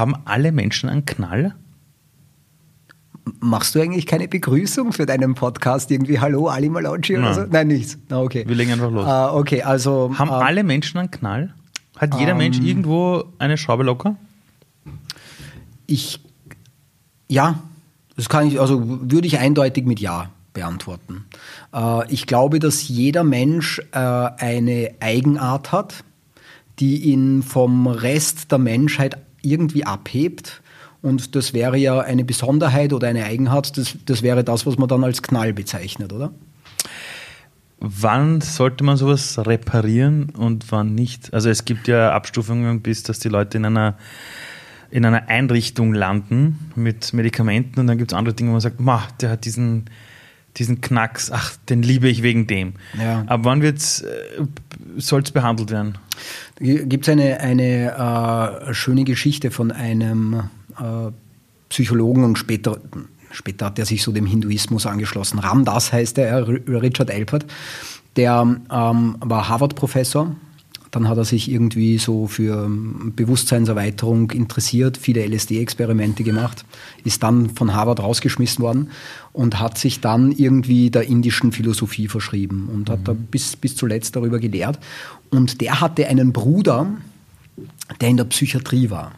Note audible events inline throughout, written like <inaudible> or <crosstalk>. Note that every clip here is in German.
Haben alle Menschen einen Knall? Machst du eigentlich keine Begrüßung für deinen Podcast? Irgendwie Hallo, Ali Malauci oder Nein. so? Nein, nichts. Na, okay. Wir legen einfach los. Ah, okay, also. Haben äh, alle Menschen einen Knall? Hat jeder Mensch Ähm. irgendwo eine Schraube locker? Ich, ja, das kann ich, also würde ich eindeutig mit Ja beantworten. Äh, ich glaube, dass jeder Mensch äh, eine Eigenart hat, die ihn vom Rest der Menschheit irgendwie abhebt. Und das wäre ja eine Besonderheit oder eine Eigenart, das, das wäre das, was man dann als Knall bezeichnet, oder? Wann sollte man sowas reparieren und wann nicht? Also es gibt ja Abstufungen, bis dass die Leute in einer, in einer Einrichtung landen mit Medikamenten und dann gibt es andere Dinge, wo man sagt, Ma, der hat diesen, diesen Knacks, ach, den liebe ich wegen dem. Ja. Aber wann wird's, äh, soll es behandelt werden? Gibt es eine, eine äh, schöne Geschichte von einem äh, Psychologen und später, später hat er sich so dem Hinduismus angeschlossen. Ramdas heißt er, Richard Alpert. Der ähm, war Harvard-Professor. Dann hat er sich irgendwie so für ähm, Bewusstseinserweiterung interessiert, viele LSD-Experimente gemacht, ist dann von Harvard rausgeschmissen worden und hat sich dann irgendwie der indischen Philosophie verschrieben und hat da bis, bis zuletzt darüber gelehrt. Und der hatte einen Bruder, der in der Psychiatrie war.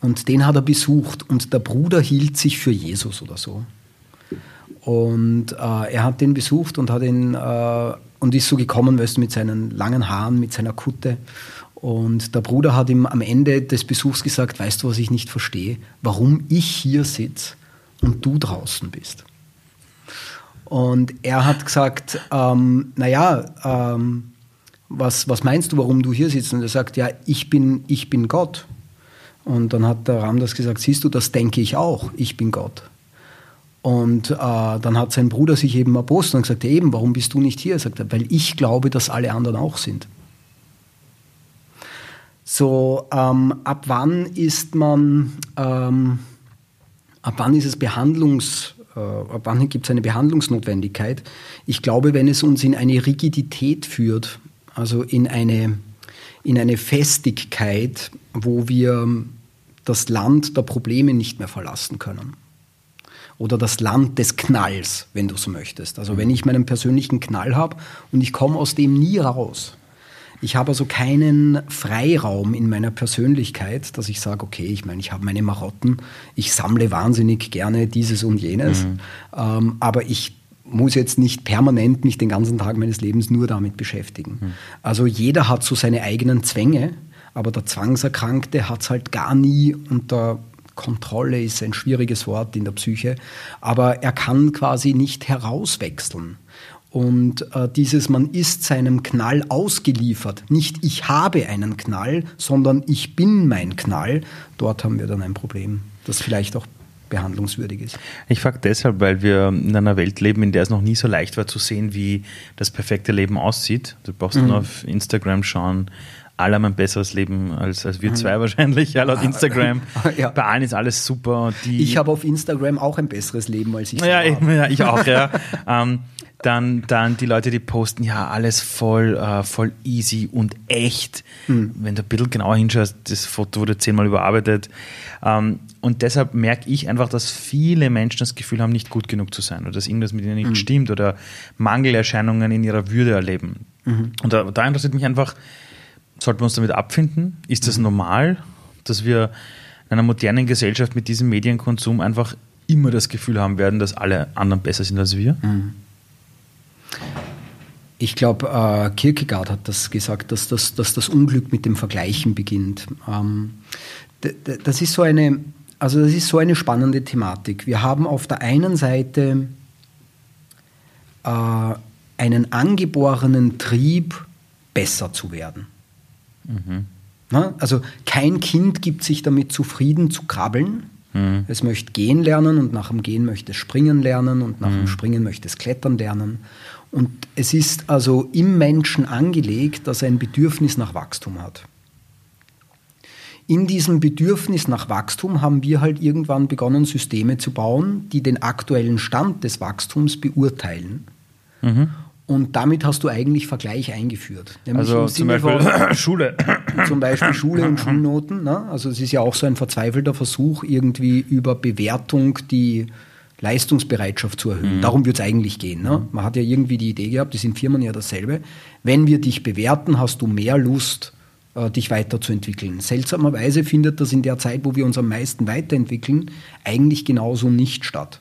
Und den hat er besucht und der Bruder hielt sich für Jesus oder so. Und äh, er hat den besucht und hat ihn äh, und ist so gekommen, weißt du, mit seinen langen Haaren, mit seiner Kutte. Und der Bruder hat ihm am Ende des Besuchs gesagt, weißt du, was ich nicht verstehe? Warum ich hier sitze und du draußen bist. Und er hat gesagt, ähm, naja, ähm, was, was meinst du, warum du hier sitzt? Und er sagt, ja, ich bin, ich bin Gott. Und dann hat der Ramdas gesagt, siehst du, das denke ich auch, ich bin Gott. Und äh, dann hat sein Bruder sich eben erbost und gesagt, eben, warum bist du nicht hier? Er sagt, weil ich glaube, dass alle anderen auch sind. So, ähm, ab wann ist man, ähm, ab wann ist es Behandlungs, äh, ab wann gibt es eine Behandlungsnotwendigkeit? Ich glaube, wenn es uns in eine Rigidität führt, also in eine, in eine Festigkeit, wo wir das Land der Probleme nicht mehr verlassen können. Oder das Land des Knalls, wenn du so möchtest. Also wenn ich meinen persönlichen Knall habe und ich komme aus dem nie raus. Ich habe also keinen Freiraum in meiner Persönlichkeit, dass ich sage, okay, ich meine, ich habe meine Marotten, ich sammle wahnsinnig gerne dieses und jenes, ähm, aber ich muss jetzt nicht permanent mich den ganzen Tag meines Lebens nur damit beschäftigen. Also jeder hat so seine eigenen Zwänge, aber der Zwangserkrankte hat es halt gar nie unter Kontrolle, ist ein schwieriges Wort in der Psyche, aber er kann quasi nicht herauswechseln. Und äh, dieses, man ist seinem Knall ausgeliefert. Nicht ich habe einen Knall, sondern ich bin mein Knall. Dort haben wir dann ein Problem, das vielleicht auch behandlungswürdig ist. Ich frage deshalb, weil wir in einer Welt leben, in der es noch nie so leicht war zu sehen, wie das perfekte Leben aussieht. Du brauchst nur auf Instagram schauen. Alle haben ein besseres Leben als, als wir zwei wahrscheinlich, ja, laut Instagram. <laughs> Ja. Bei allen ist alles super. Ich habe auf Instagram auch ein besseres Leben als ich. ja, habe. ja, ich auch, ja. <laughs> ähm, dann, dann die Leute, die posten, ja, alles voll, äh, voll easy und echt. Wenn du ein bisschen genauer hinschaust, das Foto wurde zehnmal überarbeitet. Ähm, und deshalb merke ich einfach, dass viele Menschen das Gefühl haben, nicht gut genug zu sein oder dass irgendwas mit ihnen nicht stimmt oder Mangelerscheinungen in ihrer Würde erleben. Und da, da interessiert mich einfach, sollten wir uns damit abfinden? Ist das normal, dass wir in einer modernen Gesellschaft mit diesem Medienkonsum einfach immer das Gefühl haben werden, dass alle anderen besser sind als wir? Ich glaube, äh, Kierkegaard hat das gesagt, dass das, dass das Unglück mit dem Vergleichen beginnt. Ähm, das ist so eine, also das ist so eine spannende Thematik. Wir haben auf der einen Seite äh, einen angeborenen Trieb, besser zu werden. Na, also kein Kind gibt sich damit zufrieden zu krabbeln. Es möchte gehen lernen und nach dem Gehen möchte es springen lernen und nach dem Springen möchte es klettern lernen. Und es ist also im Menschen angelegt, dass er ein Bedürfnis nach Wachstum hat. In diesem Bedürfnis nach Wachstum haben wir halt irgendwann begonnen, Systeme zu bauen, die den aktuellen Stand des Wachstums beurteilen Und damit hast du eigentlich Vergleich eingeführt. also zum Beispiel von, <coughs> Schule. Zum Beispiel Schule und <coughs> Schulnoten. Ne? Also es ist ja auch so ein verzweifelter Versuch, irgendwie über Bewertung die Leistungsbereitschaft zu erhöhen. Mhm. Darum wird es eigentlich gehen. Ne? Man hat ja irgendwie die Idee gehabt, das sind Firmen ja dasselbe. Wenn wir dich bewerten, hast du mehr Lust, äh, dich weiterzuentwickeln. Seltsamerweise findet das in der Zeit, wo wir uns am meisten weiterentwickeln, eigentlich genauso nicht statt.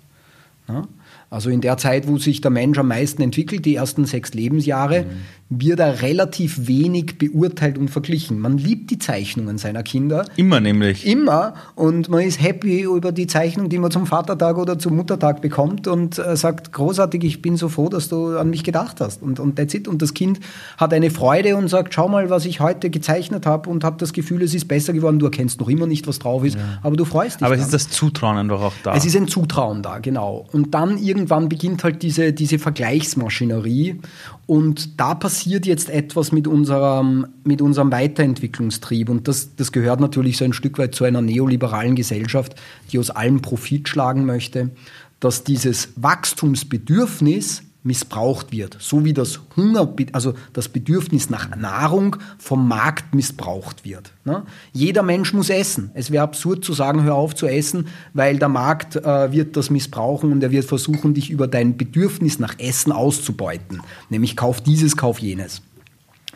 Ne? Also in der Zeit, wo sich der Mensch am meisten entwickelt, die ersten sechs Lebensjahre, mhm. Wird er relativ wenig beurteilt und verglichen. Man liebt die Zeichnungen seiner Kinder. Immer nämlich. Immer. Und man ist happy über die Zeichnung, die man zum Vatertag oder zum Muttertag bekommt und äh, sagt, großartig, ich bin so froh, dass du an mich gedacht hast. Und, und that's it. Und das Kind hat eine Freude und sagt, schau mal, was ich heute gezeichnet habe und hat das Gefühl, es ist besser geworden. Du erkennst noch immer nicht, was drauf ist, ja. aber du freust dich. Aber es ist das Zutrauen einfach auch da. Es ist ein Zutrauen da, genau. Und dann irgendwann beginnt halt diese, diese Vergleichsmaschinerie und da passiert jetzt etwas mit unserem, mit unserem Weiterentwicklungstrieb? Und das, das gehört natürlich so ein Stück weit zu einer neoliberalen Gesellschaft, die aus allem Profit schlagen möchte, dass dieses Wachstumsbedürfnis missbraucht wird, so wie das Hunger, also das Bedürfnis nach Nahrung vom Markt missbraucht wird. Ne? Jeder Mensch muss essen. Es wäre absurd zu sagen, hör auf zu essen, weil der Markt äh, wird das missbrauchen und er wird versuchen, dich über dein Bedürfnis nach Essen auszubeuten. Nämlich kauf dieses, kauf jenes.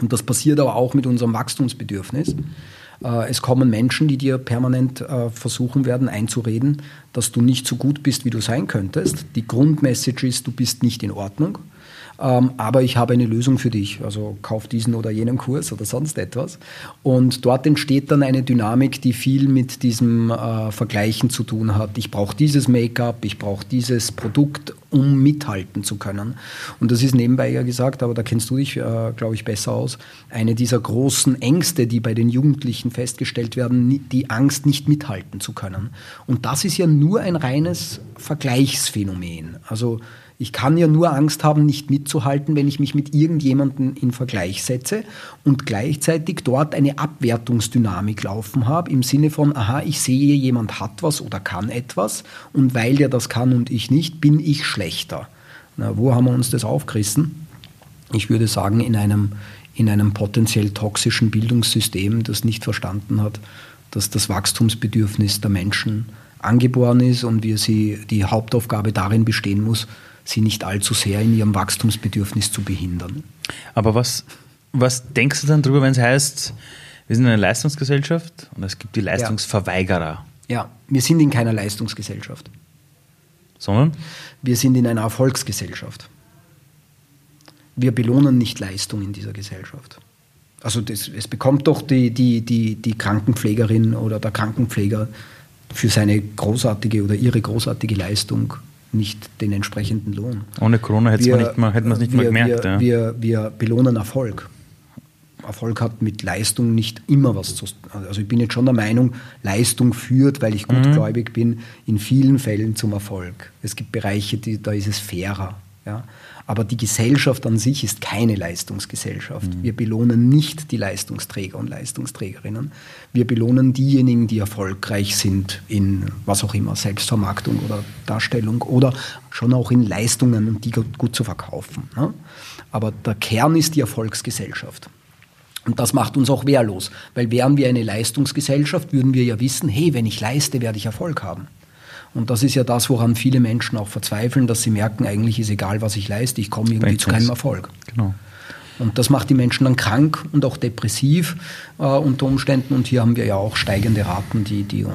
Und das passiert aber auch mit unserem Wachstumsbedürfnis. Äh, es kommen Menschen, die dir permanent äh, versuchen werden einzureden, dass du nicht so gut bist, wie du sein könntest. Die Grundmessage ist, du bist nicht in Ordnung. Ähm, aber ich habe eine Lösung für dich. Also kauf diesen oder jenen Kurs oder sonst etwas. Und dort entsteht dann eine Dynamik, die viel mit diesem äh, Vergleichen zu tun hat. Ich brauche dieses Make-up, ich brauche dieses Produkt, um mithalten zu können. Und das ist nebenbei ja gesagt, aber da kennst du dich, äh, glaube ich, besser aus, eine dieser großen Ängste, die bei den Jugendlichen festgestellt werden, die Angst, nicht mithalten zu können. Und das ist ja nur ein reines Vergleichsphänomen. Also ich kann ja nur Angst haben, nicht mitzuhalten, wenn ich mich mit irgendjemandem in Vergleich setze und gleichzeitig dort eine Abwertungsdynamik laufen habe, im Sinne von, aha, ich sehe, jemand hat was oder kann etwas und weil der das kann und ich nicht, bin ich schlechter. Na, wo haben wir uns das aufgerissen? Ich würde sagen, in einem, in einem potenziell toxischen Bildungssystem, das nicht verstanden hat, dass das Wachstumsbedürfnis der Menschen angeboren ist und wir sie die Hauptaufgabe darin bestehen muss, sie nicht allzu sehr in ihrem Wachstumsbedürfnis zu behindern. Aber was, was denkst du dann darüber, wenn es heißt, wir sind eine Leistungsgesellschaft und es gibt die Leistungsverweigerer? Ja, ja wir sind in keiner Leistungsgesellschaft. Sondern? Wir sind in einer Erfolgsgesellschaft. Wir belohnen nicht Leistung in dieser Gesellschaft. Also das, es bekommt doch die, die, die, die Krankenpflegerin oder der Krankenpfleger für seine großartige oder ihre großartige Leistung nicht den entsprechenden Lohn. Ohne Corona hätte man nicht mal, hätte man es nicht wir, mal gemerkt. Wir, ja. wir, wir belohnen Erfolg. Erfolg hat mit Leistung nicht immer was zu tun. Also ich bin jetzt schon der Meinung, Leistung führt, weil ich gutgläubig mhm. bin, in vielen Fällen zum Erfolg. Es gibt Bereiche, die, da ist es fairer. Ja? Aber die Gesellschaft an sich ist keine Leistungsgesellschaft. Mhm. Wir belohnen nicht die Leistungsträger und Leistungsträgerinnen. Wir belohnen diejenigen, die erfolgreich sind in was auch immer, Selbstvermarktung oder Darstellung oder schon auch in Leistungen und die gut zu verkaufen. Ne? Aber der Kern ist die Erfolgsgesellschaft. Und das macht uns auch wehrlos, weil wären wir eine Leistungsgesellschaft, würden wir ja wissen, hey, wenn ich leiste, werde ich Erfolg haben. Und das ist ja das, woran viele Menschen auch verzweifeln, dass sie merken, eigentlich ist egal, was ich leiste, ich komme irgendwie zu keinem Erfolg. Genau. Und das macht die Menschen dann krank und auch depressiv äh, unter Umständen. Und hier haben wir ja auch steigende Raten, die, die äh,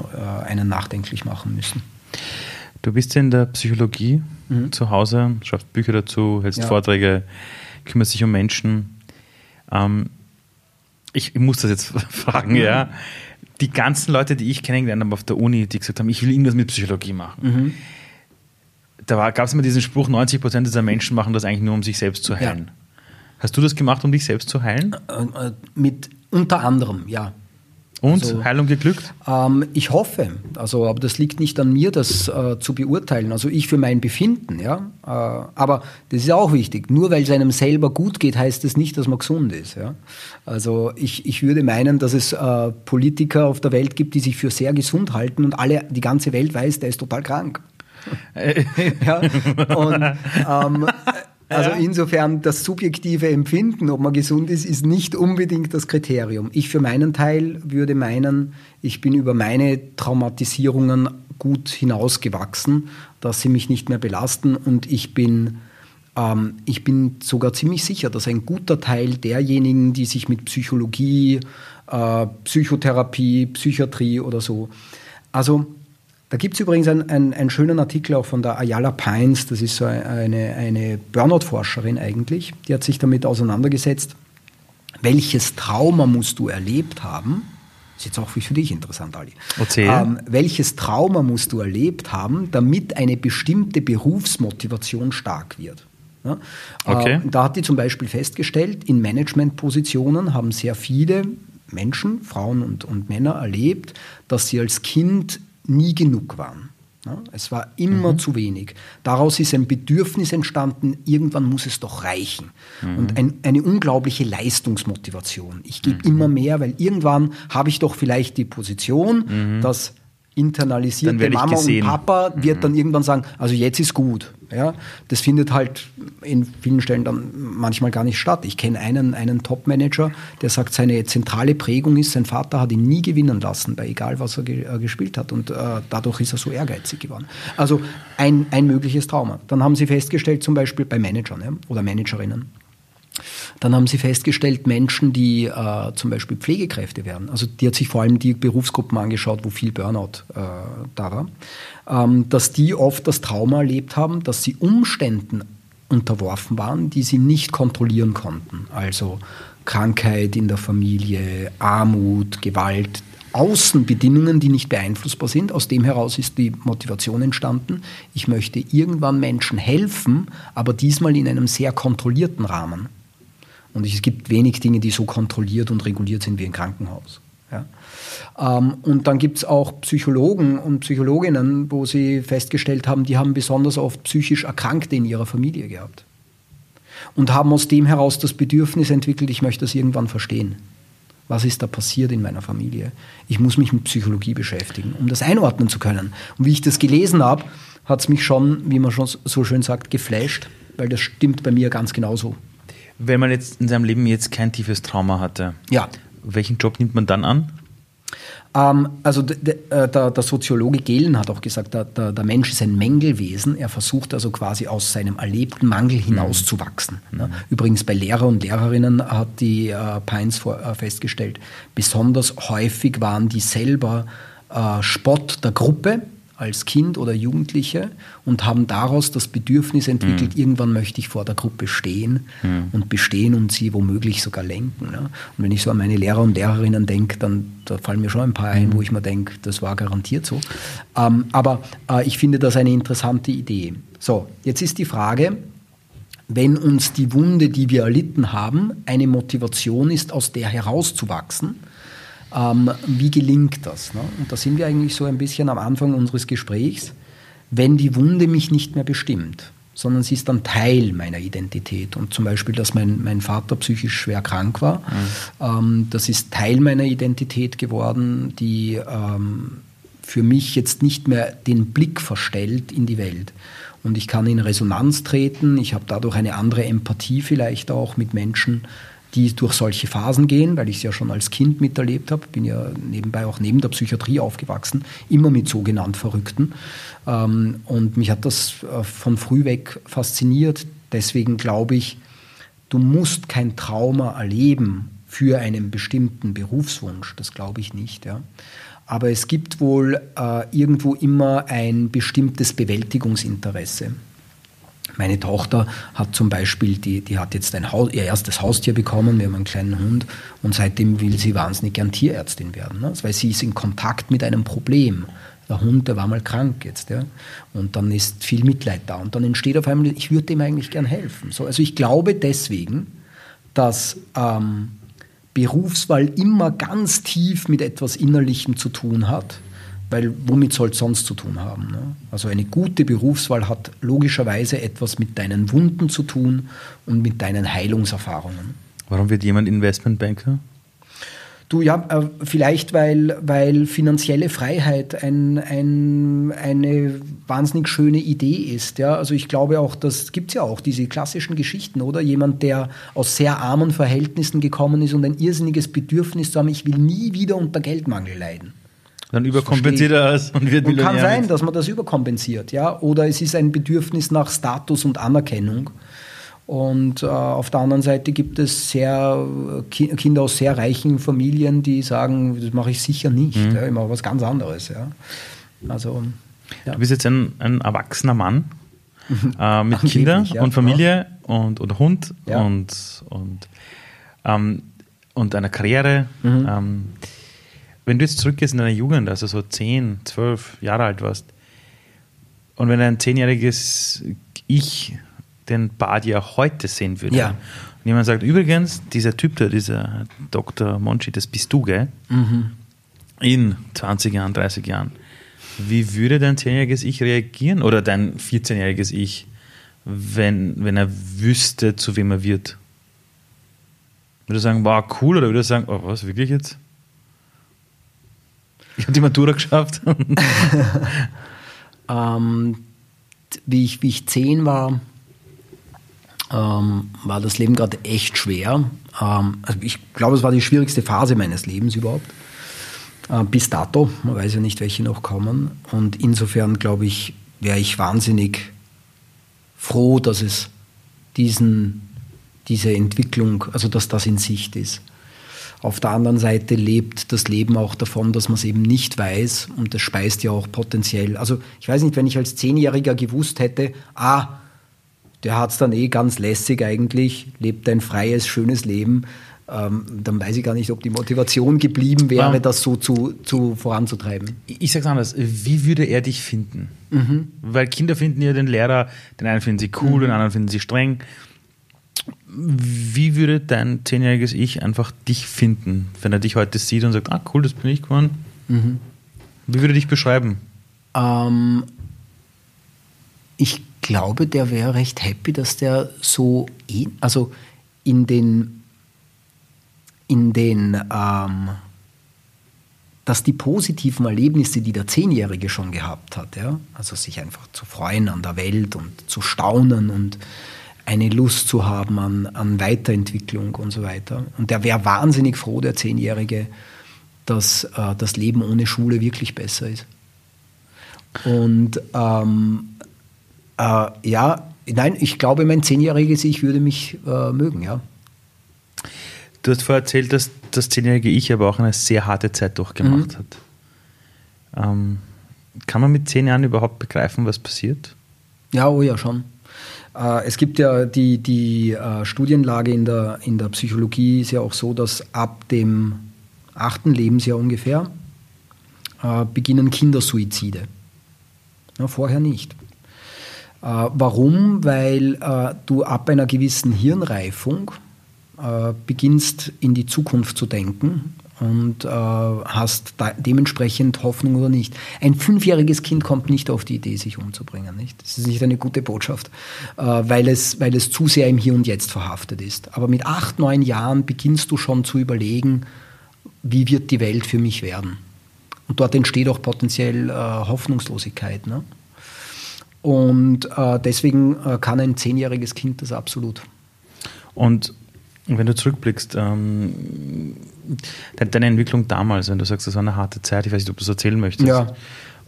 einen nachdenklich machen müssen. Du bist ja in der Psychologie mhm. zu Hause, schreibst Bücher dazu, hältst ja. Vorträge, kümmerst dich um Menschen. Ähm, ich, ich, muss das jetzt <laughs> fragen, mhm. ja die ganzen Leute, die ich kennengelernt habe auf der Uni, die gesagt haben, ich will irgendwas mit Psychologie machen. Mhm. Da gab es immer diesen Spruch, 90 Prozent dieser Menschen machen das eigentlich nur, um sich selbst zu heilen. Ja. Hast du das gemacht, um dich selbst zu heilen? Äh, äh, mit unter anderem, ja. Und also, Heilung geglückt? Ähm, ich hoffe. Also, aber das liegt nicht an mir, das äh, zu beurteilen. Also ich für mein Befinden, ja. Äh, aber das ist auch wichtig. Nur weil es einem selber gut geht, heißt das nicht, dass man gesund ist. Ja. Also ich, ich würde meinen, dass es äh, Politiker auf der Welt gibt, die sich für sehr gesund halten und alle, die ganze Welt weiß, der ist total krank. <laughs> ja. Und ähm, Also insofern das subjektive Empfinden, ob man gesund ist, ist nicht unbedingt das Kriterium. Ich für meinen Teil würde meinen, ich bin über meine Traumatisierungen gut hinausgewachsen, dass sie mich nicht mehr belasten und ich bin ähm, ich bin sogar ziemlich sicher, dass ein guter Teil derjenigen, die sich mit Psychologie, äh, Psychotherapie, Psychiatrie oder so, also da gibt es übrigens einen, einen, einen, schönen Artikel auch von der Ayala Pines, das ist so eine, eine Burnout-Forscherin eigentlich, die hat sich damit auseinandergesetzt, welches Trauma musst du erlebt haben, das ist jetzt auch für dich interessant, Ali. Ähm, welches Trauma musst du erlebt haben, damit eine bestimmte Berufsmotivation stark wird? Ja? Okay. Äh, da hat die zum Beispiel festgestellt, in Managementpositionen haben sehr viele Menschen, Frauen und, und Männer erlebt, dass sie als Kind nie genug waren. Es war immer mhm. zu wenig. Daraus ist ein Bedürfnis entstanden, irgendwann muss es doch reichen. Mhm. Und ein, eine unglaubliche Leistungsmotivation. Ich gebe mhm. immer mehr, weil irgendwann habe ich doch vielleicht die Position, mhm. Dass internalisierte Mama und Papa wird mhm. dann irgendwann sagen, also jetzt ist gut. Ja, das findet halt in vielen Stellen dann manchmal gar nicht statt. Ich kenne einen, einen Top-Manager, der sagt, seine zentrale Prägung ist, sein Vater hat ihn nie gewinnen lassen, bei egal was er ge äh, gespielt hat. Und äh, dadurch ist er so ehrgeizig geworden. Also ein, ein mögliches Trauma. Dann haben sie festgestellt, zum Beispiel bei Managern ja, oder Managerinnen, dann haben sie festgestellt, Menschen, die äh, zum Beispiel Pflegekräfte werden, also die hat sich vor allem die Berufsgruppen angeschaut, wo viel Burnout äh, da war, ähm, dass die oft das Trauma erlebt haben, dass sie Umständen unterworfen waren, die sie nicht kontrollieren konnten. Also Krankheit in der Familie, Armut, Gewalt, Außenbedingungen, die nicht beeinflussbar sind. Aus dem heraus ist die Motivation entstanden. Ich möchte irgendwann Menschen helfen, aber diesmal in einem sehr kontrollierten Rahmen. Und es gibt wenig Dinge, die so kontrolliert und reguliert sind wie ein Krankenhaus. Ja. Ähm, und dann gibt es auch Psychologen und Psychologinnen, wo sie festgestellt haben, die haben besonders oft psychisch Erkrankte in ihrer Familie gehabt. Und haben aus dem heraus das Bedürfnis entwickelt, ich möchte das irgendwann verstehen. Was ist da passiert in meiner Familie? Ich muss mich mit Psychologie beschäftigen, um das einordnen zu können. Und wie ich das gelesen habe, hat es mich schon, wie man schon so schön sagt, geflasht, weil das stimmt bei mir ganz genauso. Wenn man jetzt in seinem Leben jetzt kein tiefes Trauma hatte, ja. welchen Job nimmt man dann an? Ähm, also äh, der, der, Soziologe Gehlen hat auch gesagt, der, der, der, Mensch ist ein Mängelwesen. Er versucht also quasi aus seinem erlebten Mangel hinauszuwachsen. Mhm. Ne? Übrigens bei Lehrer und Lehrerinnen hat die äh, Pines vor, äh, festgestellt, besonders häufig waren die selber äh, Spott der Gruppe als Kind oder Jugendliche und haben daraus das Bedürfnis entwickelt, mhm. irgendwann möchte ich vor der Gruppe stehen mhm. und bestehen und sie womöglich sogar lenken. Ne? Und wenn ich so an meine Lehrer und Lehrerinnen denke, dann da fallen mir schon ein paar ein, mhm. wo ich mir denke, das war garantiert so. Ähm, aber äh, ich finde das eine interessante Idee. So, jetzt ist die Frage, wenn uns die Wunde, die wir erlitten haben, eine Motivation ist, aus der herauszuwachsen, ähm, wie gelingt das? Ne? Und da sind wir eigentlich so ein bisschen am Anfang unseres Gesprächs, wenn die Wunde mich nicht mehr bestimmt, sondern sie ist dann Teil meiner Identität. Und zum Beispiel, dass mein, mein Vater psychisch schwer krank war, mhm. ähm, das ist Teil meiner Identität geworden, die ähm, für mich jetzt nicht mehr den Blick verstellt in die Welt. Und ich kann in Resonanz treten, ich habe dadurch eine andere Empathie vielleicht auch mit Menschen, die durch solche Phasen gehen, weil ich es ja schon als Kind miterlebt habe, bin ja nebenbei auch neben der Psychiatrie aufgewachsen, immer mit sogenannt Verrückten. Ähm, und mich hat das äh, von früh weg fasziniert. Deswegen glaube ich, du musst kein Trauma erleben für einen bestimmten Berufswunsch. Das glaube ich nicht. Ja. Aber es gibt wohl äh, irgendwo immer ein bestimmtes Bewältigungsinteresse. Meine Tochter hat zum Beispiel, die, die hat jetzt ein Haus, ihr erstes Haustier bekommen, wir haben einen kleinen Hund und seitdem will sie wahnsinnig gern Tierärztin werden, ne? weil sie ist in Kontakt mit einem Problem. Der Hund, der war mal krank jetzt, ja. Und dann ist viel Mitleid da. Und dann entsteht auf einmal, ich würde dem eigentlich gern helfen. So, also ich glaube deswegen, dass ähm, Berufswahl immer ganz tief mit etwas Innerlichem zu tun hat weil womit soll es sonst zu tun haben? Ne? Also eine gute Berufswahl hat logischerweise etwas mit deinen Wunden zu tun und mit deinen Heilungserfahrungen. Warum wird jemand Investmentbanker? Du ja, äh, vielleicht weil, weil finanzielle Freiheit ein, ein, eine wahnsinnig schöne Idee ist. Ja? Also ich glaube auch, das gibt es ja auch, diese klassischen Geschichten, oder? Jemand, der aus sehr armen Verhältnissen gekommen ist und ein irrsinniges Bedürfnis zu haben, ich will nie wieder unter Geldmangel leiden. Dann überkompensiert er es und wird und Millionär. Kann sein, dass man das überkompensiert, ja. Oder es ist ein Bedürfnis nach Status und Anerkennung. Und äh, auf der anderen Seite gibt es sehr ki Kinder aus sehr reichen Familien, die sagen, das mache ich sicher nicht. Mhm. Ja, ich mache was ganz anderes. Ja. Also, ja. Du bist jetzt ein, ein erwachsener Mann <laughs> äh, mit Kindern ja, und Familie und, und Hund und, und, ähm, und einer Karriere. Mhm. Ähm, wenn du jetzt zurückgehst in deine Jugend, also so 10, 12 Jahre alt warst, und wenn ein zehnjähriges Ich den Bad ja heute sehen würde. Ja. Und jemand sagt, übrigens, dieser Typ da, dieser Dr. Monchi, das bist du, gell? Mhm. In 20 Jahren, 30 Jahren. Wie würde dein 10-jähriges Ich reagieren oder dein 14-jähriges Ich, wenn, wenn er wüsste, zu wem er wird? Würde er sagen, wow, cool, oder würde er sagen, oh, was, wirklich jetzt? Ich habe die Matura geschafft. <laughs> ähm, wie, ich, wie ich zehn war, ähm, war das Leben gerade echt schwer. Ähm, also ich glaube, es war die schwierigste Phase meines Lebens überhaupt. Äh, bis dato, man weiß ja nicht, welche noch kommen. Und insofern, glaube ich, wäre ich wahnsinnig froh, dass es diesen, diese Entwicklung, also dass das in Sicht ist. Auf der anderen Seite lebt das Leben auch davon, dass man es eben nicht weiß und das speist ja auch potenziell. Also ich weiß nicht, wenn ich als Zehnjähriger gewusst hätte, ah, der hat es dann eh ganz lässig eigentlich, lebt ein freies, schönes Leben. Ähm, dann weiß ich gar nicht, ob die Motivation geblieben wäre, ja. das so zu, zu voranzutreiben. Ich sage es anders, wie würde er dich finden? Mhm. Weil Kinder finden ja den Lehrer, den einen finden sie cool, mhm. den anderen finden sie streng. Wie würde dein zehnjähriges Ich einfach dich finden, wenn er dich heute sieht und sagt, ah cool, das bin ich geworden? Mhm. Wie würde er dich beschreiben? Ähm, ich glaube, der wäre recht happy, dass der so, also in den, in den, ähm, dass die positiven Erlebnisse, die der Zehnjährige schon gehabt hat, ja, also sich einfach zu freuen an der Welt und zu staunen und eine Lust zu haben an, an Weiterentwicklung und so weiter. Und der wäre wahnsinnig froh, der Zehnjährige, dass äh, das Leben ohne Schule wirklich besser ist. Und ähm, äh, ja, nein, ich glaube, mein zehnjähriges Ich würde mich äh, mögen, ja. Du hast vorher erzählt, dass das zehnjährige Ich aber auch eine sehr harte Zeit durchgemacht mhm. hat. Ähm, kann man mit zehn Jahren überhaupt begreifen, was passiert? Ja, oh ja, schon. Äh, es gibt ja die, die äh, Studienlage in der, in der Psychologie ist ja auch so, dass ab dem achten Lebensjahr ungefähr äh, beginnen Kindersuizide. Ja, vorher nicht. Äh, warum? Weil du ab einer gewissen Hirnreifung beginnst in die Zukunft zu denken und äh, hast dementsprechend Hoffnung oder nicht. Ein fünfjähriges Kind kommt nicht auf die Idee, sich umzubringen. Nicht? Das ist nicht eine gute Botschaft, äh, weil, es, weil es zu sehr im Hier und Jetzt verhaftet ist. Aber mit acht, neun Jahren beginnst du schon zu überlegen, wie wird die Welt für mich werden. Und dort entsteht auch potenziell äh, Hoffnungslosigkeit. Ne? Und äh, deswegen äh, kann ein zehnjähriges Kind das absolut. Und wenn du zurückblickst, ähm, deine Entwicklung damals, wenn du sagst, das war eine harte Zeit, ich weiß nicht, ob du es erzählen möchtest. Ja.